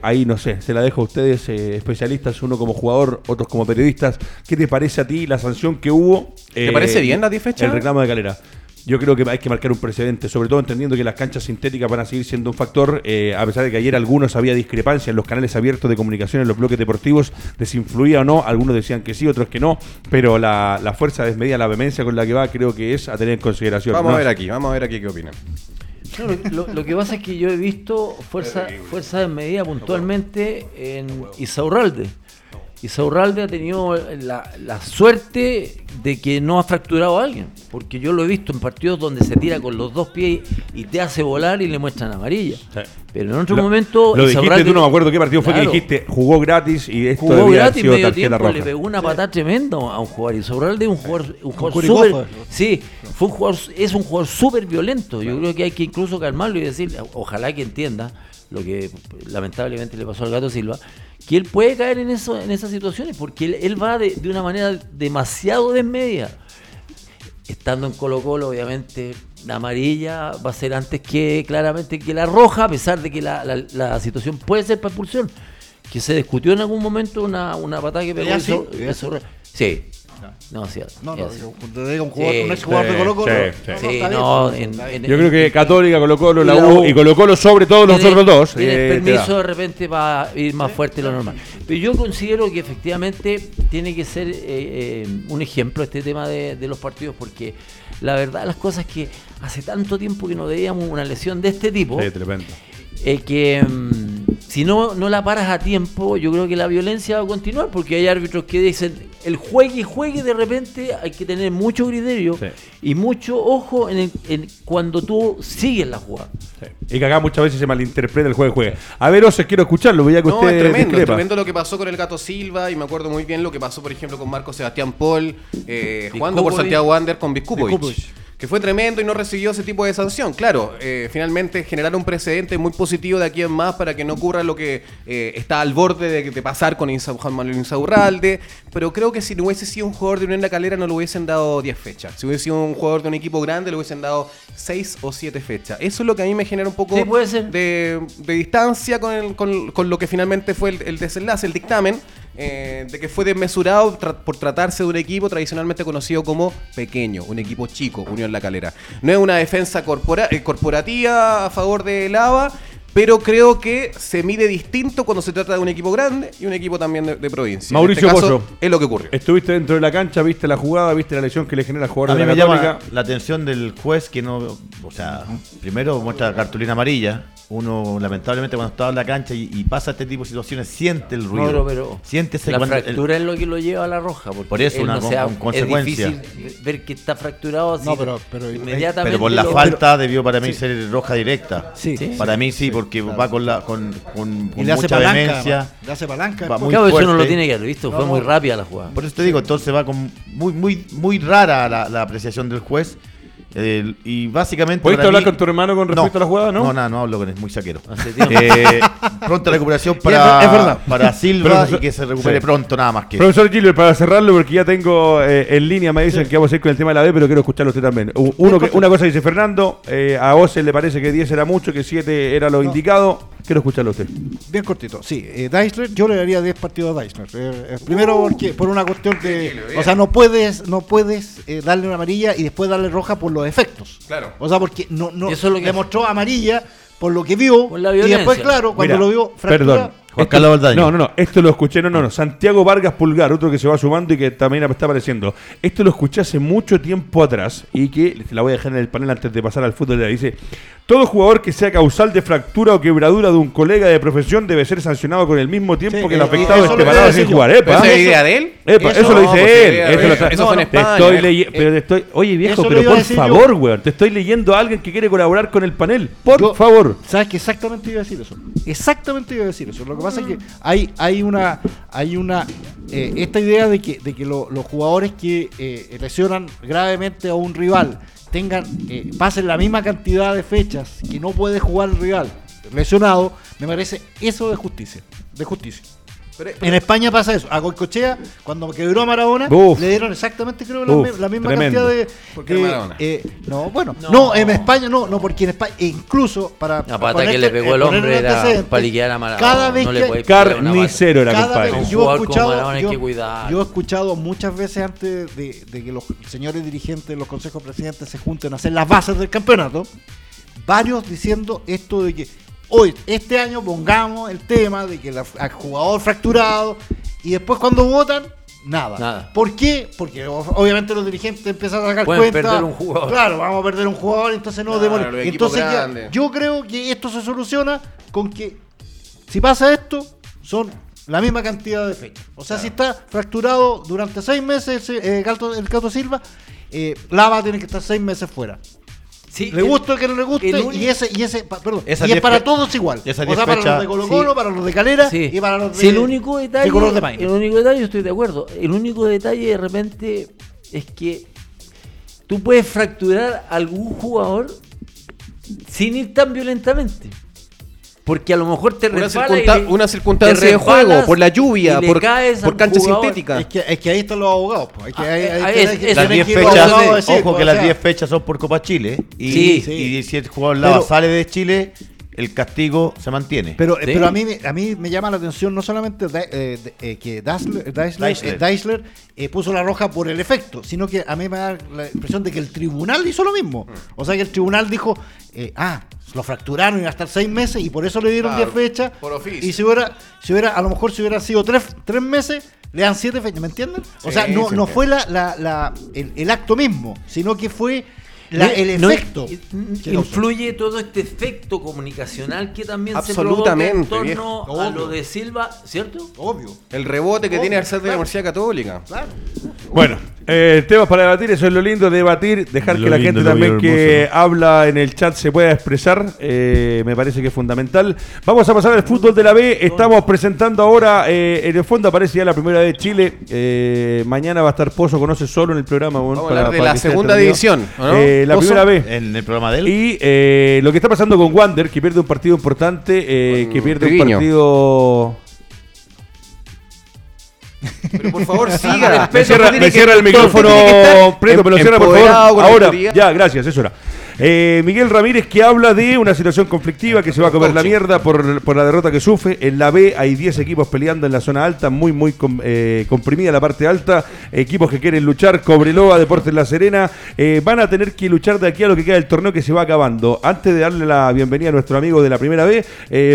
[SPEAKER 1] Ahí no sé, se la dejo a ustedes, especialistas, uno como jugador, otros como periodistas. ¿Qué te parece a ti la sanción que hubo?
[SPEAKER 3] ¿Te
[SPEAKER 1] Eh,
[SPEAKER 3] parece bien la 10 fecha?
[SPEAKER 1] El reclamo de Calera. Yo creo que hay que marcar un precedente, sobre todo entendiendo que las canchas sintéticas van a seguir siendo un factor, eh, a pesar de que ayer algunos había discrepancia en los canales abiertos de comunicación en los bloques deportivos, de si influía o no, algunos decían que sí, otros que no, pero la, la fuerza desmedida, la vehemencia con la que va, creo que es a tener en consideración.
[SPEAKER 3] Vamos
[SPEAKER 1] ¿no?
[SPEAKER 3] a ver aquí, vamos a ver aquí qué opinan.
[SPEAKER 2] no, lo, que pasa es que yo he visto fuerza, fuerza de medida puntualmente en Isaurralde. Isaurralde ha tenido la, la suerte de que no ha fracturado a alguien, porque yo lo he visto en partidos donde se tira con los dos pies y te hace volar y le muestran amarilla.
[SPEAKER 1] Sí.
[SPEAKER 2] Pero en otro
[SPEAKER 1] Lo-
[SPEAKER 2] momento.
[SPEAKER 1] Lo dijiste
[SPEAKER 2] Isaurralde-
[SPEAKER 1] tú, no me acuerdo qué partido fue que dijiste, jugó gratis y esto
[SPEAKER 2] Jugó
[SPEAKER 1] debía haber
[SPEAKER 2] gratis
[SPEAKER 1] sido
[SPEAKER 2] medio tiempo,
[SPEAKER 1] roja.
[SPEAKER 2] le pegó una patada tremenda a un jugador. Y Sobralde es un jugador, un jugador. Sí, fue un jugador, es un jugador súper violento. Yo creo que hay que incluso calmarlo y decir, ojalá que entienda lo que lamentablemente le pasó al gato Silva, que él puede caer en eso, en esas situaciones, porque él, él va de, de una manera demasiado desmedida. Estando en Colo Colo, obviamente, la amarilla va a ser antes que claramente que la roja, a pesar de que la, la- la situación puede ser para expulsión. Que se discutió en algún momento una, una patada que pegó
[SPEAKER 5] ¿Ya
[SPEAKER 2] eso-
[SPEAKER 5] sí?
[SPEAKER 2] No, sí.
[SPEAKER 5] No, no, digo, te diga un jugador,
[SPEAKER 2] Sí,
[SPEAKER 5] un ex jugador
[SPEAKER 1] sí,
[SPEAKER 5] de Colo Colo.
[SPEAKER 1] sí,
[SPEAKER 5] no,
[SPEAKER 1] sí.
[SPEAKER 5] no,
[SPEAKER 2] en- en-
[SPEAKER 1] Yo creo que Católica, Colo Colo, la U y Colo Colo sobre todo los otros dos.
[SPEAKER 2] tiene
[SPEAKER 1] eh,
[SPEAKER 2] permiso de repente para ir más fuerte de lo normal. Pero yo considero que efectivamente tiene que ser eh, eh, un ejemplo este tema de, de los partidos, porque la verdad las cosas es que hace tanto tiempo que no veíamos una lesión de este tipo,
[SPEAKER 1] Sí, tremendo.
[SPEAKER 2] eh, que mm, si no, no la paras a tiempo, yo creo que la violencia va a continuar, porque hay árbitros que dicen, el juegue y juegue de repente hay que tener mucho criterio
[SPEAKER 1] Sí.
[SPEAKER 2] y mucho ojo en, el- en cuando tú sigues la jugada.
[SPEAKER 1] Sí. Y que acá muchas veces se malinterpreta el juego juegue. A ver, Ose, quiero escucharlo, veía que
[SPEAKER 3] No,
[SPEAKER 1] usted
[SPEAKER 3] es tremendo, es tremendo lo que pasó con el Gato Silva y me acuerdo muy bien lo que pasó, por ejemplo, con Marco Sebastián Paul, eh, jugando por. Santiago Wander con Viskupovic. Que fue tremendo y no recibió ese tipo de sanción. Claro, eh, finalmente generar un precedente muy positivo de aquí en más para que no ocurra lo que eh, está al borde de, de pasar con Insa- Juan Manuel Insaurralde, pero creo que si no hubiese sido un jugador de Unión La Calera no le hubiesen dado 10 fechas. Si hubiese sido un jugador de un equipo grande le hubiesen dado 6 o 7 fechas. Eso es lo que a mí me genera un poco
[SPEAKER 2] Sí, puede ser.
[SPEAKER 3] de, de distancia con, el- con- con lo que finalmente fue el, el desenlace, el dictamen, eh, de que fue desmesurado tra- por tratarse de un equipo tradicionalmente conocido como pequeño, un equipo chico, Unión La Calera. No es una defensa corpora- eh, corporativa a favor de Lava, pero creo que se mide distinto cuando se trata de un equipo grande y un equipo también de, de provincia.
[SPEAKER 1] Mauricio
[SPEAKER 3] en este caso,
[SPEAKER 1] Pollo.
[SPEAKER 3] es lo que ocurrió.
[SPEAKER 1] Estuviste dentro de la cancha, viste la jugada, viste la lesión que le genera al jugador
[SPEAKER 4] A
[SPEAKER 1] de
[SPEAKER 4] mí
[SPEAKER 1] la
[SPEAKER 4] me llama la atención del juez que no, o sea, primero muestra cartulina amarilla uno lamentablemente cuando está en la cancha y, y pasa este tipo de situaciones siente el ruido.
[SPEAKER 2] No, pero
[SPEAKER 4] siente ese
[SPEAKER 2] la
[SPEAKER 4] cuando el-
[SPEAKER 2] fractura es lo que lo lleva a la roja. Porque
[SPEAKER 4] Por eso, una
[SPEAKER 2] no
[SPEAKER 4] con-
[SPEAKER 2] se da-
[SPEAKER 4] con consecuencia.
[SPEAKER 2] Es difícil ver que está fracturado así.
[SPEAKER 5] No, pero- pero-
[SPEAKER 2] inmediatamente.
[SPEAKER 4] pero por la
[SPEAKER 2] lo-
[SPEAKER 4] falta debió para mí ser roja directa.
[SPEAKER 5] Sí.
[SPEAKER 2] Sí.
[SPEAKER 4] Para mí sí, porque va con la con, con,
[SPEAKER 5] Y
[SPEAKER 4] con
[SPEAKER 5] le hace
[SPEAKER 4] mucha
[SPEAKER 5] palanca.
[SPEAKER 4] vehemencia.
[SPEAKER 5] Le hace palanca.
[SPEAKER 4] Va muy
[SPEAKER 2] Claro, eso no lo tiene que haber visto. Fue muy rápida la jugada.
[SPEAKER 4] Por eso te digo, entonces va con muy muy muy rara la, la apreciación del juez. Eh, y básicamente.
[SPEAKER 1] ¿Pudiste hablar
[SPEAKER 4] mí-
[SPEAKER 1] con tu hermano con respecto a la jugada, no?
[SPEAKER 4] No, no, no hablo con él, muy saquero. Eh, pronta recuperación
[SPEAKER 5] es
[SPEAKER 4] para,
[SPEAKER 5] es verdad.
[SPEAKER 4] para Silva
[SPEAKER 1] Profesor-
[SPEAKER 4] y que se recupere
[SPEAKER 1] sí.
[SPEAKER 4] pronto, nada más que.
[SPEAKER 1] Profesor Gilbert, para cerrarlo, porque ya tengo eh, en línea, me dicen que vamos a ir con el tema de la B, pero quiero escucharlo usted también. Uno que, una cosa dice Fernando, eh, a Ose le parece que 10 era mucho, que 7 era lo indicado. Quiero escucharlo usted.
[SPEAKER 5] Bien cortito, sí. Eh, Deisler, yo le daría 10 partidos a Deisler. Eh, eh, primero porque por una cuestión de... O sea, no puedes no puedes eh, darle una amarilla y después darle roja por los efectos.
[SPEAKER 3] Claro.
[SPEAKER 5] O sea, porque no, no
[SPEAKER 2] Eso es lo que-
[SPEAKER 5] demostró amarilla por lo que vio.
[SPEAKER 2] Por la
[SPEAKER 5] y después,
[SPEAKER 2] violencia.
[SPEAKER 5] claro, cuando
[SPEAKER 1] Mira,
[SPEAKER 5] lo vio fractura...
[SPEAKER 1] Perdón.
[SPEAKER 4] Juan
[SPEAKER 1] Esto-
[SPEAKER 4] Carlos Baldaño.
[SPEAKER 1] No, no, no. Esto lo escuché. No, no, no. Santiago Vargas Pulgar, otro que se va sumando y que también está apareciendo. Esto lo escuché hace mucho tiempo atrás y que la voy a dejar en el panel antes de pasar al fútbol. Dice: Todo jugador que sea causal de fractura o quebradura de un colega de profesión debe ser sancionado con el mismo tiempo
[SPEAKER 5] Sí,
[SPEAKER 1] que el
[SPEAKER 5] eh,
[SPEAKER 1] afectado
[SPEAKER 5] eso
[SPEAKER 1] esté parado sin jugar.
[SPEAKER 5] yo.
[SPEAKER 1] Epa.
[SPEAKER 3] ¿Pero esa es idea de él?
[SPEAKER 1] Epa, eso,
[SPEAKER 5] Eso
[SPEAKER 1] lo
[SPEAKER 5] no,
[SPEAKER 1] dice
[SPEAKER 3] pues,
[SPEAKER 1] él. Eso, lo está-
[SPEAKER 3] Eso
[SPEAKER 1] te
[SPEAKER 3] España,
[SPEAKER 1] estoy
[SPEAKER 3] eh.
[SPEAKER 1] leye- pero te estoy, oye viejo, pero por favor, weón, te estoy leyendo a alguien que quiere colaborar con el panel. Por
[SPEAKER 5] Yo-
[SPEAKER 1] favor.
[SPEAKER 5] ¿Sabes que exactamente iba a decir eso? Exactamente iba a decir eso. Lo que pasa es que hay, hay una, hay una eh, esta idea de que, de que lo- los jugadores que eh, lesionan gravemente a un rival tengan, eh, pasen la misma cantidad de fechas que no puede jugar el rival lesionado, me parece eso de justicia. De justicia. En España pasa eso. A Goicochea, cuando quebró a Maradona,
[SPEAKER 1] Uf.
[SPEAKER 5] le dieron exactamente creo la,
[SPEAKER 1] Uf,
[SPEAKER 5] la misma
[SPEAKER 1] tremendo.
[SPEAKER 5] cantidad de.
[SPEAKER 3] ¿Por qué
[SPEAKER 5] de-
[SPEAKER 3] Maradona?
[SPEAKER 5] eh, no, bueno,
[SPEAKER 2] No.
[SPEAKER 5] no. en España no, no, porque en España, e incluso para.
[SPEAKER 2] La
[SPEAKER 5] para
[SPEAKER 2] pata que le pegó el
[SPEAKER 5] eh, poner
[SPEAKER 2] hombre era para liquidar a Maradona.
[SPEAKER 5] Cada vez
[SPEAKER 2] no le
[SPEAKER 5] que.
[SPEAKER 2] pata.
[SPEAKER 1] Carnicero era, compadre.
[SPEAKER 5] vez- yo he escuchado,
[SPEAKER 2] Maradona hay
[SPEAKER 5] yo,
[SPEAKER 2] que cuidar.
[SPEAKER 5] yo he escuchado muchas veces antes de, de que los señores dirigentes, los consejos presidentes se junten a hacer las bases del campeonato, varios diciendo esto de que hoy, este año pongamos el tema de que la- al jugador fracturado y después cuando votan, nada.
[SPEAKER 2] Nada.
[SPEAKER 5] ¿Por qué? Porque obviamente los dirigentes empiezan a sacar
[SPEAKER 2] Pueden
[SPEAKER 5] cuenta.
[SPEAKER 2] perder un jugador.
[SPEAKER 5] Claro, vamos a perder un jugador, entonces no
[SPEAKER 3] Claro,
[SPEAKER 5] Entonces ya- yo creo que esto se soluciona con que si pasa esto, son la misma cantidad de fechas. O sea, si está fracturado durante seis meses eh, el Cato Silva, eh, Lava tiene que estar seis meses fuera.
[SPEAKER 2] Sí,
[SPEAKER 5] Le
[SPEAKER 2] el-
[SPEAKER 5] gusta o que no le guste,
[SPEAKER 2] el
[SPEAKER 5] y ese, y ese, perdón, y es para todos igual. O sea, para los de Colo Colo,
[SPEAKER 2] sí.
[SPEAKER 5] para los de Calera
[SPEAKER 2] Sí.
[SPEAKER 5] y para los de,
[SPEAKER 2] el único detalle,
[SPEAKER 5] de color de paño.
[SPEAKER 2] el único detalle, yo estoy de acuerdo. El único detalle de repente es que tú puedes fracturar a algún jugador sin ir tan violentamente. Porque a lo mejor te
[SPEAKER 3] Una,
[SPEAKER 2] le-
[SPEAKER 3] una
[SPEAKER 2] te
[SPEAKER 3] circunstancia de juego, por la lluvia, por,
[SPEAKER 2] caes
[SPEAKER 3] por cancha
[SPEAKER 2] jugador.
[SPEAKER 3] sintética.
[SPEAKER 5] Es que, es que ahí están los abogados. pues. Hay que, hay- hay
[SPEAKER 2] Ah,
[SPEAKER 5] que-
[SPEAKER 2] es-
[SPEAKER 5] hay que-
[SPEAKER 2] es-
[SPEAKER 4] Las
[SPEAKER 5] tienen
[SPEAKER 4] 10
[SPEAKER 5] que ir los
[SPEAKER 4] fechas, ojo que las
[SPEAKER 5] sea,
[SPEAKER 4] 10 fechas son por Copa Chile y,
[SPEAKER 5] Sí, sí.
[SPEAKER 4] y si el jugador Lava
[SPEAKER 5] Pero-
[SPEAKER 4] sale de Chile, el castigo se mantiene.
[SPEAKER 5] Pero,
[SPEAKER 2] Sí.
[SPEAKER 5] pero a mí me- a mí me llama la atención no solamente de- eh, de- eh, que eh, eh, puso la roja por el efecto, sino que a mí me da la impresión de que el tribunal hizo lo mismo. O sea que el tribunal dijo, eh, ah, lo fracturaron y iba a estar seis meses y por eso le dieron
[SPEAKER 3] Claro,
[SPEAKER 5] 10 fechas.
[SPEAKER 3] por oficio.
[SPEAKER 5] Y si hubiera, si hubiera, a lo mejor si hubiera sido tres, tres meses, le dan siete fechas, ¿me entienden? o
[SPEAKER 3] Sí,
[SPEAKER 5] sea, no,
[SPEAKER 3] sí,
[SPEAKER 5] no fue la, la- la- el, el acto mismo, sino que fue la-
[SPEAKER 2] No,
[SPEAKER 5] el
[SPEAKER 2] no,
[SPEAKER 5] efecto.
[SPEAKER 2] influye todo este efecto comunicacional que también
[SPEAKER 3] Absolutamente,
[SPEAKER 2] se provoca en
[SPEAKER 3] viejo.
[SPEAKER 2] torno a
[SPEAKER 5] Obvio.
[SPEAKER 2] lo de Silva, ¿cierto?
[SPEAKER 5] Obvio.
[SPEAKER 3] El rebote que
[SPEAKER 5] Obvio,
[SPEAKER 3] tiene al ser de la. Universidad Católica.
[SPEAKER 5] Claro.
[SPEAKER 1] Bueno, eh, temas para debatir, eso es lo lindo, debatir, dejar
[SPEAKER 4] Lo
[SPEAKER 1] que la
[SPEAKER 4] lindo,
[SPEAKER 1] gente también que habla en el chat se pueda expresar, eh, me parece que es fundamental. Vamos a pasar al fútbol de la B, estamos presentando ahora, eh, en el fondo aparece ya la primera de Chile, eh, mañana va a estar Pozo, conoce solo en el programa. bueno,
[SPEAKER 3] Vamos a hablar de la segunda división, ¿o no?
[SPEAKER 1] Eh, la
[SPEAKER 3] Pozo.
[SPEAKER 1] primera B.
[SPEAKER 4] en el programa de él.
[SPEAKER 1] Y eh, lo que está pasando con Wander, que pierde un partido importante, eh,
[SPEAKER 3] Con
[SPEAKER 1] que pierde un partido...
[SPEAKER 3] Pero por favor,
[SPEAKER 1] Me
[SPEAKER 3] siga.
[SPEAKER 1] cierra, me cierra el micrófono, Prieto, me lo cierra por favor. Ahora, ya, gracias, eso era. Eh, Miguel Ramírez que habla de una situación conflictiva que se va a comer la mierda por, por la derrota que sufre. En la B hay 10 equipos peleando en la zona alta, muy, muy com- eh, comprimida la parte alta. Equipos que quieren luchar, Cobreloa, Deportes La Serena, eh, van a tener que luchar de aquí a lo que queda del torneo que se va acabando. Antes de darle la bienvenida a nuestro amigo de la primera B,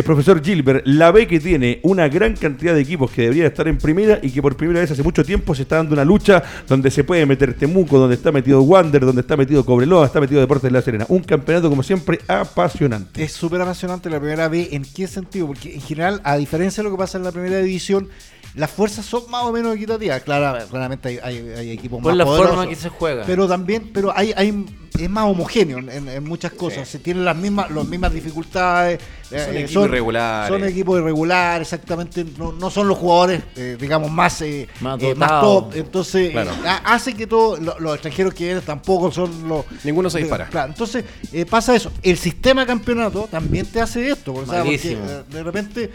[SPEAKER 1] profesor Gilbert, la B que tiene una gran cantidad de equipos que deberían estar en primera y que por primera vez hace mucho tiempo se está dando una lucha donde se puede meter Temuco, donde está metido Wander, donde está metido Cobreloa, está metido Deportes La Serena. Serena. Un campeonato, como siempre, apasionante.
[SPEAKER 5] Es súper apasionante la primera B. ¿En qué sentido? Porque en general, a diferencia de lo que pasa en la primera división, las fuerzas son más o menos equitativas. Claro, claramente hay, hay- hay equipos
[SPEAKER 2] Por
[SPEAKER 5] más
[SPEAKER 2] la
[SPEAKER 5] poderosos.
[SPEAKER 2] forma que se juega.
[SPEAKER 5] Pero también, pero hay, hay es más homogéneo en, en muchas cosas. Se tienen las mismas, las mismas dificultades.
[SPEAKER 3] Son
[SPEAKER 5] eh,
[SPEAKER 3] equipos irregulares.
[SPEAKER 5] Son equipos irregulares, exactamente. No, no son los jugadores, eh, digamos, más, eh,
[SPEAKER 2] Más
[SPEAKER 5] más top. Entonces,
[SPEAKER 3] Claro.
[SPEAKER 5] hace que todos lo- los extranjeros que vienen tampoco son los.
[SPEAKER 3] Ninguno se dispara.
[SPEAKER 5] Claro, entonces pasa eso. El sistema campeonato también te hace esto. o sea, porque de repente,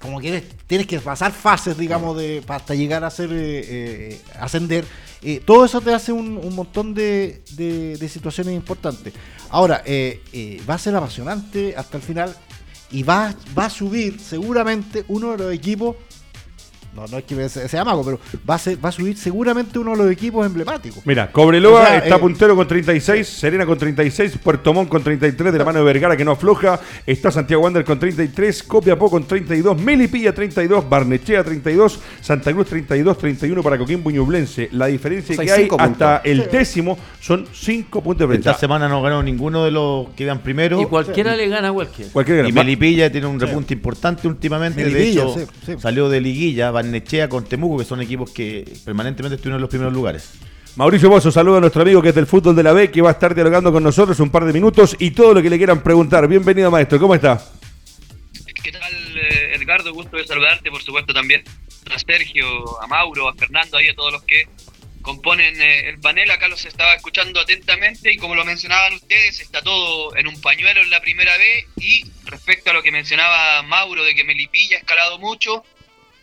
[SPEAKER 5] como que eres- tienes que pasar fases, digamos, de para hasta llegar a ser eh, eh, ascender. Eh, todo eso te hace un, un montón de, de- de situaciones importantes. Ahora, eh, eh, va a ser apasionante hasta el final y va, va a subir seguramente uno de los equipos. No, no es que sea, sea mago, pero va a, ser, va a subir seguramente uno de los equipos emblemáticos.
[SPEAKER 1] Mira, Cobreloa
[SPEAKER 5] O sea,
[SPEAKER 1] está
[SPEAKER 5] eh,
[SPEAKER 1] puntero con 36, Serena con 36, Puerto Montt con 33 de la mano de Vergara que no afloja, está Santiago Wander con 33, Copiapó con 32, Melipilla 32, Barnechea 32, Santa Cruz 32, 31 para Coquimbo y Ñublense. La diferencia
[SPEAKER 3] O sea,
[SPEAKER 1] que
[SPEAKER 3] hay
[SPEAKER 1] hasta
[SPEAKER 3] puntos.
[SPEAKER 1] el décimo son 5 puntos de
[SPEAKER 4] Esta semana no ganó ninguno de los que iban primero.
[SPEAKER 2] y cualquiera le gana a cualquiera.
[SPEAKER 1] Cualquier
[SPEAKER 4] Y Melipilla tiene un repunte importante últimamente. de hecho,
[SPEAKER 5] sí, sí.
[SPEAKER 4] salió de liguilla, Barnechea con Temuco, que son equipos que permanentemente estuvieron en los primeros lugares.
[SPEAKER 1] Mauricio Bozo, saluda a nuestro amigo que es del fútbol de la B, que va a estar dialogando con nosotros un par de minutos y todo lo que le quieran preguntar. Bienvenido, maestro, ¿cómo está?
[SPEAKER 6] ¿Qué tal, eh, Edgardo? Gusto de saludarte, por supuesto, también a Sergio, a Mauro, a Fernando, ahí a todos los que componen eh, el panel. Acá los estaba escuchando atentamente y como lo mencionaban ustedes, está todo en un pañuelo en la primera B y respecto a lo que mencionaba Mauro de que Melipilla ha escalado mucho,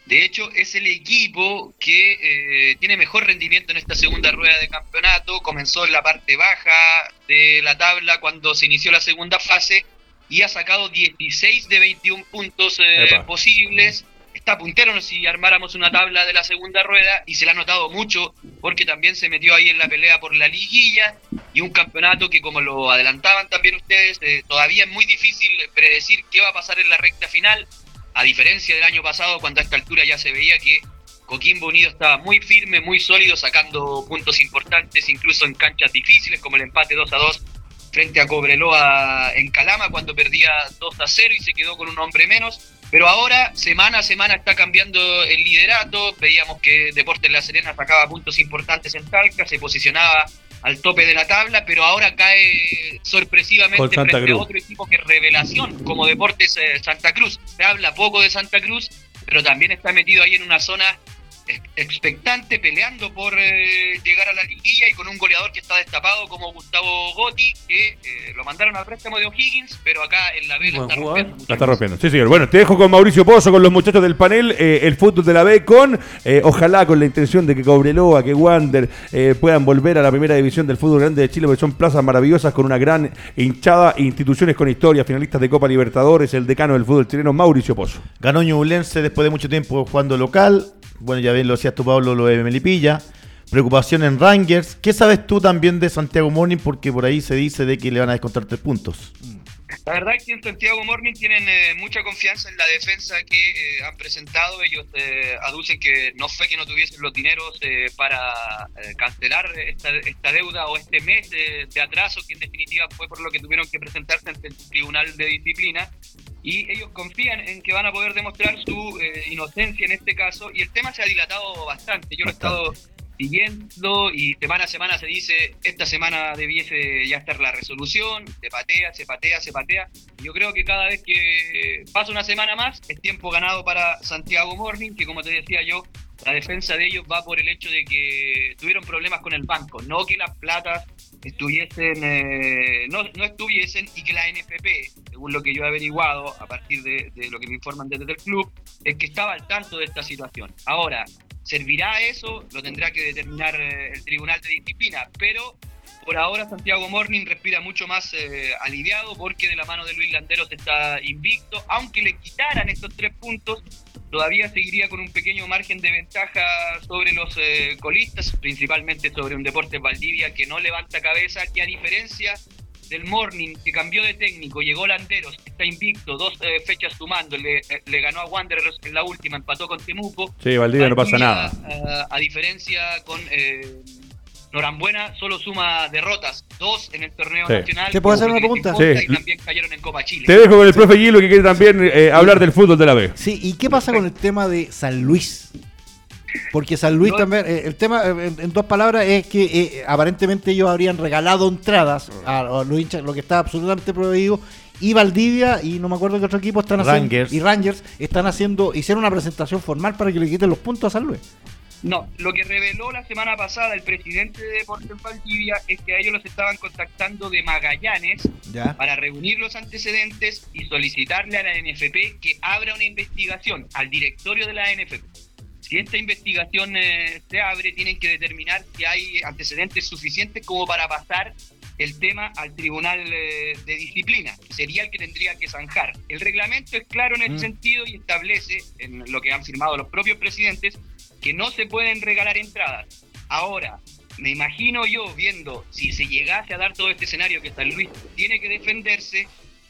[SPEAKER 6] de hecho es el equipo que eh, tiene mejor rendimiento en esta segunda rueda de campeonato. Comenzó en la parte baja de la tabla cuando se inició la segunda fase y ha sacado 16 de 21 puntos eh, posibles. Está puntero si armáramos una tabla de la segunda rueda y se le ha notado mucho porque también se metió ahí en la pelea por la liguilla y un campeonato que como lo adelantaban también ustedes, eh, todavía es muy difícil predecir qué va a pasar en la recta final, a diferencia del año pasado cuando a esta altura ya se veía que Coquimbo Unido estaba muy firme, muy sólido, sacando puntos importantes incluso en canchas difíciles como el empate 2 a 2 frente a Cobreloa en Calama cuando perdía 2 a 0 y se quedó con un hombre menos. Pero ahora, semana a semana, está cambiando el liderato. Veíamos que Deportes La Serena sacaba puntos importantes en Talca, se posicionaba al tope de la tabla, pero ahora cae sorpresivamente frente
[SPEAKER 1] Cruz.
[SPEAKER 6] a otro equipo que es revelación, como Deportes eh, Santa Cruz. Se habla poco de Santa Cruz, pero también está metido ahí en una zona expectante, peleando por eh, llegar a la liguilla y con un goleador que está destapado como Gustavo Gotti, que eh, lo mandaron al préstamo de O'Higgins, pero acá en la B la
[SPEAKER 2] Buen
[SPEAKER 6] está rompiendo.
[SPEAKER 1] La está rompiendo. Sí, señor. Bueno, te dejo con Mauricio Pozo, con los muchachos del panel, eh, el fútbol de la B, con, eh, ojalá con la intención de que Cobreloa, que Wander eh, puedan volver a la primera división del fútbol grande de Chile, porque son plazas maravillosas con una gran hinchada, instituciones con historia, finalistas de Copa Libertadores, el decano del fútbol chileno, Mauricio Pozo.
[SPEAKER 4] Ganó Ñublense después de mucho tiempo jugando local. Bueno, ya bien lo decías tú, Pablo, lo de Melipilla. Preocupación en Rangers. ¿Qué sabes tú también de Santiago Morning? Porque por ahí se dice de que le van a descontar tres puntos.
[SPEAKER 6] La verdad es que en Santiago Morning tienen eh, mucha confianza en la defensa que eh, han presentado. Ellos eh, aducen que no fue que no tuviesen los dineros eh, para eh, cancelar esta, esta deuda o este mes de, de atraso, que en definitiva fue por lo que tuvieron que presentarse ante el Tribunal de Disciplina. Y ellos confían en que van a poder demostrar su eh, inocencia en este caso. Y el tema se ha dilatado bastante. Yo lo he estado siguiendo y semana a semana se dice, esta semana debiese ya estar la resolución, se patea, se patea, se patea. Yo creo que cada vez que pasa una semana más es tiempo ganado para Santiago Morning, que como te decía yo, la defensa de ellos va por el hecho de que tuvieron problemas con el banco, no que las platas estuviesen, eh, no, no estuviesen y que la NFP, según lo que yo he averiguado a partir de, lo que me informan desde el club, es que estaba al tanto de esta situación. Ahora, ¿servirá eso? Lo tendrá que determinar eh, el Tribunal de Disciplina, pero por ahora Santiago Morning respira mucho más eh, aliviado porque de la mano de Luis Landeros está invicto, aunque le quitaran estos tres puntos, todavía seguiría con un pequeño margen de ventaja sobre los eh, colistas, principalmente sobre un Deportes Valdivia que no levanta cabeza, que a diferencia del Morning, que cambió de técnico, llegó Landeros, está invicto, dos eh, fechas sumando, le, eh, le ganó a Wanderers en la última, empató con Temuco.
[SPEAKER 1] Sí, Valdivia no pasa nada.
[SPEAKER 6] A, a diferencia con, eh, Norambuena solo suma derrotas, dos en el torneo
[SPEAKER 1] Sí.
[SPEAKER 6] nacional.
[SPEAKER 5] ¿Te puedo hacer una pregunta?
[SPEAKER 1] Sí.
[SPEAKER 6] Y también cayeron en Copa Chile.
[SPEAKER 1] Te dejo con el profe Gilo que quiere también eh, hablar del fútbol de la B.
[SPEAKER 5] Sí, ¿y qué pasa con el tema de San Luis? Porque San Luis
[SPEAKER 6] No-
[SPEAKER 5] también, eh, el tema, eh, en, en dos palabras, es que eh, aparentemente ellos habrían regalado entradas a, a los hinchas, lo que está absolutamente prohibido. Y Valdivia, y no me acuerdo qué otro equipo están haciendo.
[SPEAKER 4] Rangers.
[SPEAKER 5] Y Rangers están haciendo, hicieron una presentación formal para que le quiten los puntos a San Luis.
[SPEAKER 6] No, lo que reveló la semana pasada el presidente de Deportes Valdivia es que a ellos los estaban contactando de Magallanes
[SPEAKER 5] Ya.
[SPEAKER 6] para reunir los antecedentes y solicitarle a la NFP que abra una investigación al directorio de la NFP. Si esta investigación eh, se abre, tienen que determinar si hay antecedentes suficientes como para pasar el tema al Tribunal eh, de Disciplina, que sería el que tendría que zanjar. El reglamento es claro en ese sentido y establece, en lo que han firmado los propios presidentes, que no se pueden regalar entradas. Ahora, me imagino yo viendo si se llegase a dar todo este escenario que San Luis tiene que defenderse,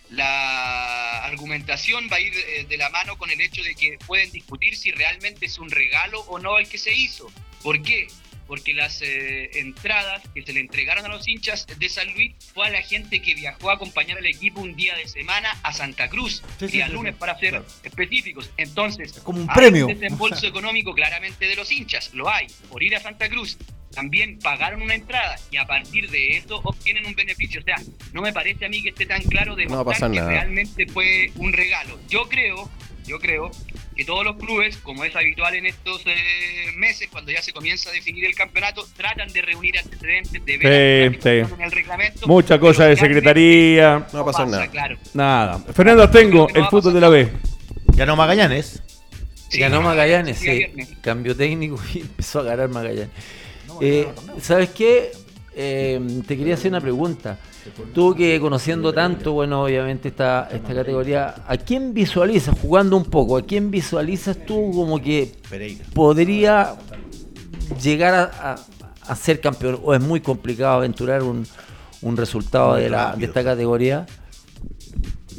[SPEAKER 6] la argumentación va a ir eh, de la mano con el hecho de que pueden discutir si realmente es un regalo o no el que se hizo. ¿Por qué? Porque las eh, entradas que se le entregaron a los hinchas de San Luis fue a la gente que viajó a acompañar al equipo un día de semana a Santa Cruz,
[SPEAKER 5] Sí, sí,
[SPEAKER 6] día
[SPEAKER 5] sí,
[SPEAKER 6] lunes
[SPEAKER 5] sí.
[SPEAKER 6] para ser
[SPEAKER 5] Claro.
[SPEAKER 6] específicos. Entonces,
[SPEAKER 5] como un
[SPEAKER 6] hay
[SPEAKER 5] premio.
[SPEAKER 6] desembolso económico claramente de los hinchas, lo hay, por ir a Santa Cruz. También pagaron una entrada y a partir de eso obtienen un beneficio. O sea, no me parece a mí que esté tan claro de
[SPEAKER 3] No
[SPEAKER 6] que realmente fue un regalo. Yo creo, yo creo que todos los clubes, como es habitual en estos eh, meses, cuando ya se comienza a definir el campeonato, tratan de reunir antecedentes, de ver
[SPEAKER 1] Sí, sí.
[SPEAKER 6] en el reglamento.
[SPEAKER 1] Mucha cosa de secretaría.
[SPEAKER 3] No va a pasar
[SPEAKER 6] pasa,
[SPEAKER 3] nada.
[SPEAKER 6] Claro.
[SPEAKER 1] Nada. Fernando Tengo, el fútbol de la B.
[SPEAKER 4] Ganó Magallanes.
[SPEAKER 6] Sí,
[SPEAKER 2] Ganó Magallanes,
[SPEAKER 6] sí.
[SPEAKER 2] Cambió técnico y empezó a ganar Magallanes. Eh, ¿Sabes qué? Eh, te quería hacer una pregunta. Tú que conociendo tanto, bueno, obviamente esta, esta categoría, ¿a quién visualizas, jugando un poco, a quién visualizas tú como que podría llegar a, a- a ser campeón? ¿O es muy complicado aventurar un, un resultado de, la, de esta categoría?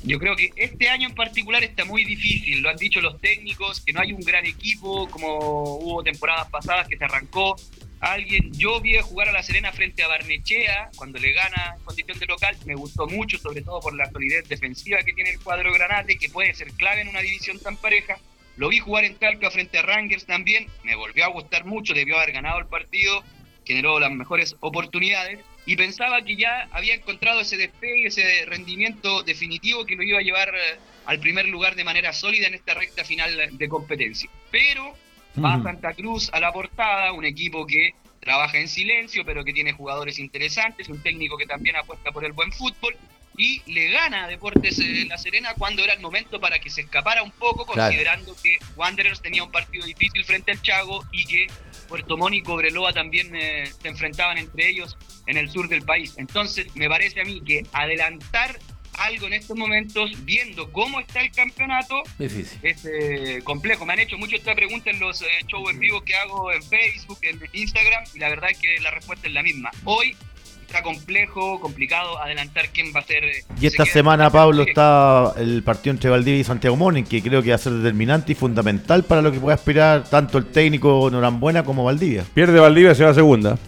[SPEAKER 6] Yo creo que este año en particular está muy difícil, lo han dicho los técnicos, que no hay un gran equipo como hubo temporadas pasadas que se arrancó alguien. Yo vi jugar a La Serena frente a Barnechea cuando le gana en condición de local, me gustó mucho, sobre todo por la solidez defensiva que tiene el cuadro Granate, que puede ser clave en una división tan pareja. Lo vi jugar en Talca frente a Rangers también, me volvió a gustar mucho, debió haber ganado el partido, generó las mejores oportunidades y pensaba que ya había encontrado ese despegue, ese rendimiento definitivo que lo iba a llevar eh, al primer lugar de manera sólida en esta recta final de competencia. Pero va a Santa Cruz a la portada, un equipo que trabaja en silencio, pero que tiene jugadores interesantes, un técnico que también apuesta por el buen fútbol y le gana a Deportes eh, La Serena cuando era el momento para que se escapara un poco,
[SPEAKER 4] Claro.
[SPEAKER 6] considerando que Wanderers tenía un partido difícil frente al Chago y que Puerto Montt y Cobreloa también eh, se enfrentaban entre ellos en el sur del país. Entonces, me parece a mí que adelantar algo en estos momentos, viendo cómo está el campeonato,
[SPEAKER 2] Difícil.
[SPEAKER 6] es eh, complejo. Me han hecho mucho esta pregunta en los eh, shows en vivo que hago en Facebook, en Instagram, y la verdad es que la respuesta es la misma. Hoy está complejo, complicado adelantar quién va a ser. eh,
[SPEAKER 4] Y esta
[SPEAKER 6] se
[SPEAKER 4] semana, Pablo, está el partido entre Valdivia y Santiago Morning, que creo que va a ser determinante y fundamental para lo que pueda aspirar tanto el técnico Norambuena como Valdivia.
[SPEAKER 1] Pierde Valdivia, se va a segunda.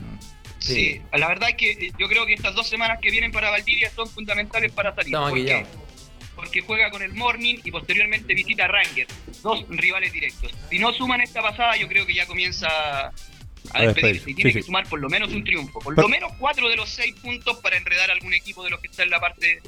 [SPEAKER 6] Sí, la verdad es que eh, yo creo que estas dos semanas que vienen para Valdivia son fundamentales para salir.
[SPEAKER 2] Estamos
[SPEAKER 6] ¿Por qué?
[SPEAKER 2] ya.
[SPEAKER 6] Porque juega con el Morning y posteriormente visita a Rangers, dos rivales directos. Si no suman esta pasada, yo creo que ya comienza a despedirse y tiene
[SPEAKER 1] sí,
[SPEAKER 6] que
[SPEAKER 1] sí.
[SPEAKER 6] sumar por lo menos un triunfo, por
[SPEAKER 1] Pero-
[SPEAKER 6] lo menos cuatro de los seis puntos para enredar algún equipo de los que está en la parte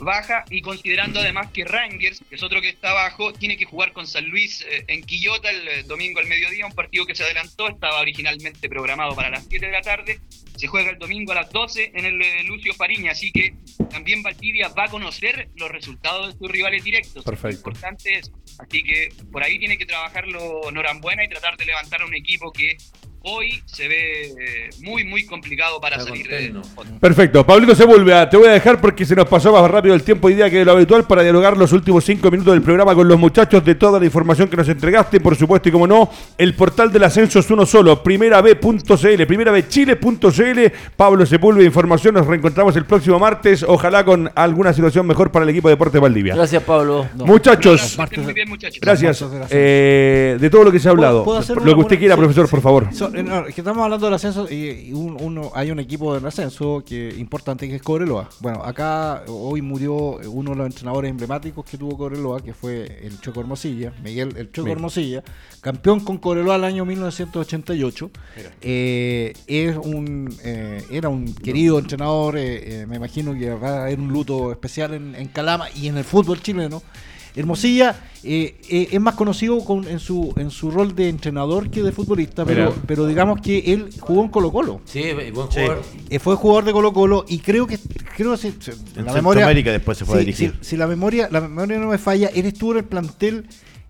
[SPEAKER 6] baja y considerando además que Rangers, que es otro que está abajo, tiene que jugar con San Luis eh, en Quillota el eh, domingo al mediodía, un partido que se adelantó, estaba originalmente programado para las 7 de la tarde, se juega el domingo a las 12 en el eh, Lucio Fariña, así que también Valdivia va a conocer los resultados de sus rivales directos.
[SPEAKER 1] Perfecto.
[SPEAKER 6] Importante es, así que por ahí tiene que trabajarlo Norambuena y tratar de levantar a un equipo que hoy se ve eh, muy, muy complicado para
[SPEAKER 2] Está
[SPEAKER 6] salir
[SPEAKER 2] contento.
[SPEAKER 6] de...
[SPEAKER 1] Perfecto. Pablito Sepúlveda, te voy a dejar porque se nos pasó más rápido el tiempo hoy día que lo habitual para dialogar los últimos cinco minutos del programa con los muchachos de toda la información que nos entregaste. Por supuesto, y como no, el portal del ascenso es uno solo, primerab.cl, primerabchile.cl. Pablo Sepúlveda, información. Nos reencontramos el próximo martes. Ojalá con alguna situación mejor para el equipo de Deportes Valdivia.
[SPEAKER 2] Gracias, Pablo.
[SPEAKER 1] Muchachos,
[SPEAKER 6] muy bien, muchachos.
[SPEAKER 1] gracias eh, de todo lo que se ha hablado.
[SPEAKER 5] ¿Puedo hacer
[SPEAKER 1] Lo que usted
[SPEAKER 5] buena-
[SPEAKER 1] quiera,
[SPEAKER 5] sí,
[SPEAKER 1] profesor,
[SPEAKER 5] sí.
[SPEAKER 1] por favor.
[SPEAKER 5] So- eh, no, que estamos hablando del ascenso y, y un- uno, hay un equipo del ascenso que importante que es Cobreloa. Bueno, acá hoy murió uno de los entrenadores emblemáticos que tuvo Cobreloa, que fue el Choco Hermosilla, Miguel el Choco
[SPEAKER 1] Mira.
[SPEAKER 5] Hermosilla, campeón con Cobreloa el año 1988. Eh, es un, eh, era un querido entrenador, eh, me imagino que va a haber un luto especial en, en Calama y en el fútbol chileno. Hermosilla eh, eh, es más conocido con- en, su, en su rol de entrenador que de futbolista, pero, pero digamos que él jugó en Colo Colo.
[SPEAKER 2] Sí, buen jugador.
[SPEAKER 5] Eh, fue jugador de Colo Colo y creo que creo que si, si-
[SPEAKER 4] En
[SPEAKER 5] la memoria
[SPEAKER 4] después se fue a
[SPEAKER 5] si-
[SPEAKER 4] dirigir.
[SPEAKER 5] Si, si la memoria la memoria no me falla, él estuvo en el plantel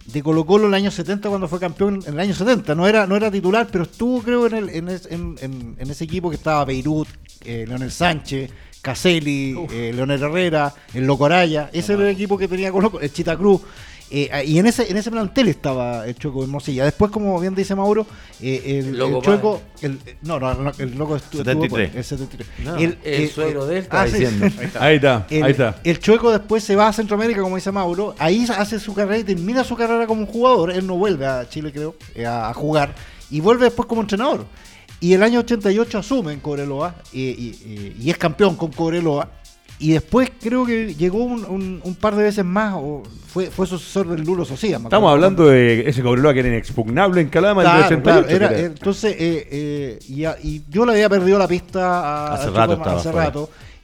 [SPEAKER 5] de Colo Colo en el año 70 cuando fue campeón en el año 70. No era no era titular, pero estuvo creo en el, en, es- en- en- en ese equipo que estaba Beirut, eh, Leonel Sánchez, Caselli, eh, Leonel Herrera, el Loco Araya. Ese era el equipo que tenía Colo el Chita Cruz. Eh, y en ese en ese plantel estaba el Choco Hermosilla. Después, como bien dice Mauro, eh, el, el Chueco, el, no, no, no, el loco estu- estuvo
[SPEAKER 4] 73.
[SPEAKER 5] por- el 73.
[SPEAKER 2] No, el suegro de él
[SPEAKER 5] ah, sí.
[SPEAKER 2] diciendo.
[SPEAKER 1] Ahí está,
[SPEAKER 5] El,
[SPEAKER 1] ahí está.
[SPEAKER 5] el Chueco después se va a Centroamérica, como dice Mauro. Ahí hace su carrera y termina su carrera como jugador. Él no vuelve a Chile, creo, eh, a, a jugar. Y vuelve después como entrenador. Y el año 88 asume en Cobreloa y, y- es campeón con Cobreloa. Y después creo que llegó un, un- un par de veces más, o fue, fue sucesor del Lulo Socia.
[SPEAKER 1] Estamos hablando de ese Cobreloa que era inexpugnable en Calama
[SPEAKER 5] Claro,
[SPEAKER 1] el del 88.
[SPEAKER 5] claro, era-
[SPEAKER 1] que era.
[SPEAKER 5] entonces, eh, eh, y, a- y yo le había perdido la pista a,
[SPEAKER 4] Hace
[SPEAKER 5] a
[SPEAKER 4] rato
[SPEAKER 5] Chico hace
[SPEAKER 4] fuera.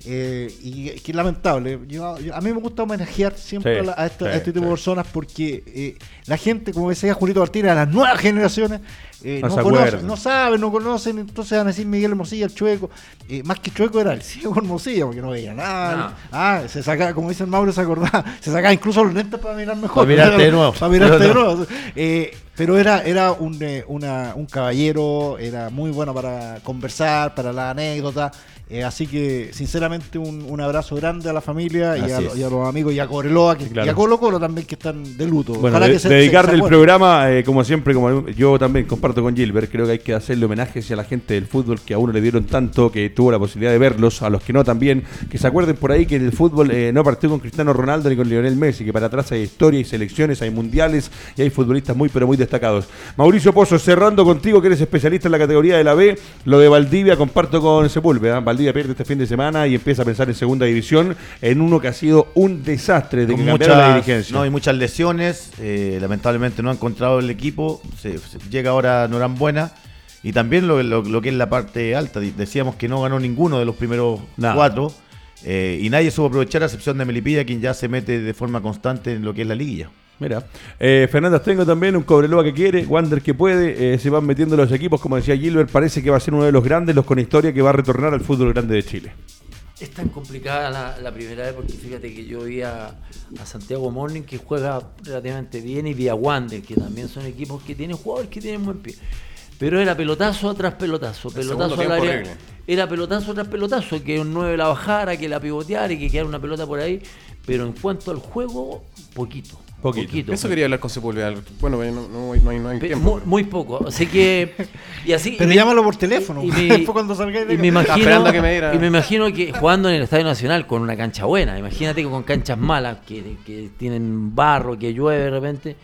[SPEAKER 5] Eh, y que lamentable. Yo- yo- a mí me gusta homenajear siempre
[SPEAKER 1] Sí,
[SPEAKER 5] a, la- a esta- a
[SPEAKER 1] sí,
[SPEAKER 5] este tipo
[SPEAKER 1] sí.
[SPEAKER 5] de personas porque eh, la gente, como decía Julito Martínez, a las nuevas generaciones eh,
[SPEAKER 1] No
[SPEAKER 5] no, conocen, no saben, no conocen, entonces van a decir Miguel Hermosilla, el Chueco. Eh, más que Chueco era el ciego Hermosilla, porque no veía nada.
[SPEAKER 2] No.
[SPEAKER 5] Ah, se sacaba, como dice el Mauro, se acordaba, se sacaba incluso los lentes para mirar mejor.
[SPEAKER 4] Para mirarte de nuevo.
[SPEAKER 5] Para mirarte de nuevo. Eh, pero era, era un, eh, una- un caballero, era muy bueno para conversar, para la anécdota. Eh, así que, sinceramente, un, un abrazo grande a la familia y a, y a los amigos y a Cobreloa que,
[SPEAKER 1] Claro.
[SPEAKER 5] y a Colo Colo también que están de luto.
[SPEAKER 1] Bueno,
[SPEAKER 5] Ojalá
[SPEAKER 1] de-
[SPEAKER 5] que se-
[SPEAKER 1] dedicarle
[SPEAKER 5] se- se
[SPEAKER 1] el programa, eh, como siempre, como yo también comparto con Gilbert, creo que hay que hacerle homenaje hacia la gente del fútbol que a uno le dieron tanto, que tuvo la posibilidad de verlos, a los que no también, que se acuerden por ahí que el fútbol eh, no partió con Cristiano Ronaldo ni con Lionel Messi, que para atrás hay historia, hay selecciones, hay mundiales y hay futbolistas muy pero muy destacados. Mauricio Pozo, cerrando contigo, que eres especialista en la categoría de la B, lo de Valdivia comparto con Sepúlveda. Valdivia pierde este fin de semana y empieza a pensar en segunda división, en uno que ha sido un desastre de
[SPEAKER 4] Con
[SPEAKER 1] que cambiaron la
[SPEAKER 4] muchas,
[SPEAKER 1] dirigencia.
[SPEAKER 4] no, hay muchas lesiones, eh, lamentablemente no ha encontrado el equipo, se, se- llega ahora Norambuena y también lo, lo- lo que es la parte alta, decíamos que no ganó ninguno de los primeros
[SPEAKER 1] Nada.
[SPEAKER 4] cuatro eh, y nadie supo aprovechar a excepción de Melipilla quien ya se mete de forma constante en lo que es la liguilla.
[SPEAKER 1] Mira, eh, Fernández tengo también un Cobreloa que quiere, Wander que puede, eh, se van metiendo los equipos, como decía Gilbert, parece que va a ser uno de los grandes, los con historia que va a retornar al fútbol grande de Chile.
[SPEAKER 2] Es tan complicada la, la primera vez porque fíjate que yo vi a, a Santiago Morning que juega relativamente bien y vi a Wander, que también son equipos que tienen jugadores que tienen buen pie. Pero era pelotazo tras pelotazo, pelotazo al área.
[SPEAKER 3] horrible.
[SPEAKER 2] Era pelotazo tras pelotazo, que un 9 la bajara, que la pivoteara y que quedara una pelota por ahí. Pero en cuanto al juego, poquito.
[SPEAKER 1] Poquito.
[SPEAKER 3] Eso quería hablar con Sepúlveda. Bueno, no, no, no hay, no hay tiempo.
[SPEAKER 2] Muy, muy poco. Así que. Y así.
[SPEAKER 5] Pero
[SPEAKER 2] y me-
[SPEAKER 5] llámalo por teléfono.
[SPEAKER 2] y me-
[SPEAKER 5] Después cuando de
[SPEAKER 2] y me imagino,
[SPEAKER 3] esperando a que me diera-
[SPEAKER 2] y me imagino que jugando en el Estadio Nacional con una cancha buena, imagínate que con canchas malas que, que tienen barro, que llueve de repente,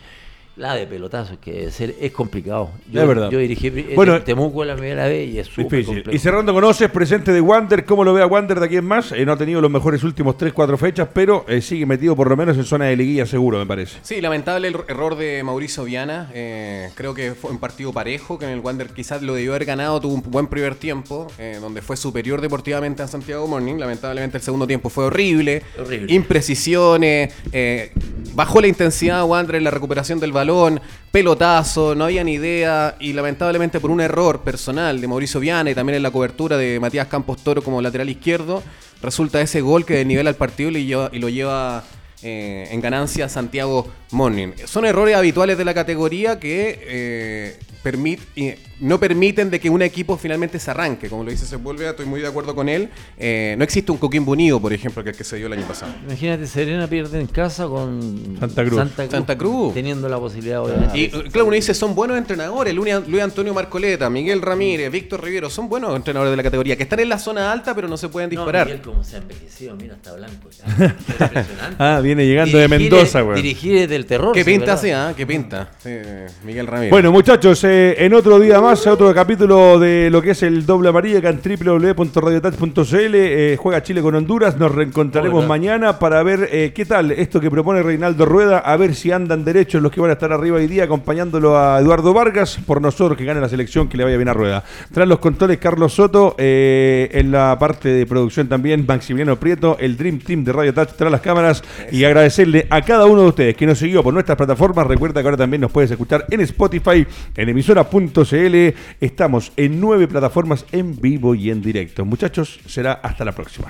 [SPEAKER 2] la de pelotazos que es complicado. Yo,
[SPEAKER 1] Es verdad.
[SPEAKER 2] Yo dirigí
[SPEAKER 1] Bueno,
[SPEAKER 2] Temuco la primera vez y es súper
[SPEAKER 1] Difícil.
[SPEAKER 2] complejo.
[SPEAKER 1] Y cerrando con Oces, presente de Wander, ¿cómo lo ve a Wander de aquí en más? Eh, no ha tenido los mejores últimos 3-4 fechas, pero eh, sigue metido por lo menos en zona de liguilla seguro, me parece.
[SPEAKER 3] Sí, lamentable el error de Mauricio Viana. Eh, creo que fue un partido parejo, que en el Wander quizás lo debió haber ganado, tuvo un buen primer tiempo, eh, donde fue superior deportivamente a Santiago Morning. Lamentablemente el segundo tiempo fue horrible.
[SPEAKER 2] Horrible.
[SPEAKER 3] Imprecisiones, eh, bajó la intensidad de Wander en la recuperación del balón, pelotazo, no había ni idea, y lamentablemente por un error personal de Mauricio Viana y también en la cobertura de Matías Campos Toro como lateral izquierdo, resulta ese gol que desnivela el partido y, y lo lleva eh, en ganancia Santiago Morning. Son errores habituales de la categoría que eh, permit- eh, no permiten de que un equipo finalmente se arranque. Como lo dice Sepúlveda, estoy muy de acuerdo con él. Eh, no existe un Coquimbo Unido, por ejemplo, que el que se dio el año pasado.
[SPEAKER 2] Imagínate, Serena pierde en casa con
[SPEAKER 1] Santa Cruz.
[SPEAKER 3] Santa Cruz.
[SPEAKER 2] Teniendo la posibilidad, obviamente.
[SPEAKER 3] Y eh, claro, uno dice, son buenos entrenadores. Luis Antonio Marcoleta, Miguel Ramírez, Víctor Rivero, son buenos entrenadores de la categoría, que están en la zona alta, pero no se pueden
[SPEAKER 2] No,
[SPEAKER 3] disparar.
[SPEAKER 2] Miguel, cómo se ha envejecido, mira, está blanco. ya. Impresionante.
[SPEAKER 1] Ah, viene llegando de Mendoza, güey.
[SPEAKER 2] Dirigir es del terror.
[SPEAKER 3] ¿Qué pinta así, ah? ¿Qué pinta? Sí, Miguel Ramírez.
[SPEAKER 1] Bueno, muchachos, eh, en otro día más, otro capítulo de lo que es el doble amarilla acá en www.radiotouch.cl. Eh, juega Chile con Honduras. Nos reencontraremos
[SPEAKER 2] Hola.
[SPEAKER 1] mañana para ver eh, qué tal esto que propone Reinaldo Rueda. A ver si andan derechos los que van a estar arriba hoy día acompañándolo a Eduardo Vargas. Por nosotros que gane la selección, que le vaya bien a Rueda. Tras los controles, Carlos Soto. eh, en la parte de producción también, Maximiliano Prieto, el Dream Team de Radio Touch tras las cámaras. Y agradecerle a cada uno de ustedes que nos siguió por nuestras plataformas. Recuerda que ahora también nos puedes escuchar en Spotify, en emisora.cl. Estamos en nueve plataformas en vivo y en directo. Muchachos, será hasta la próxima.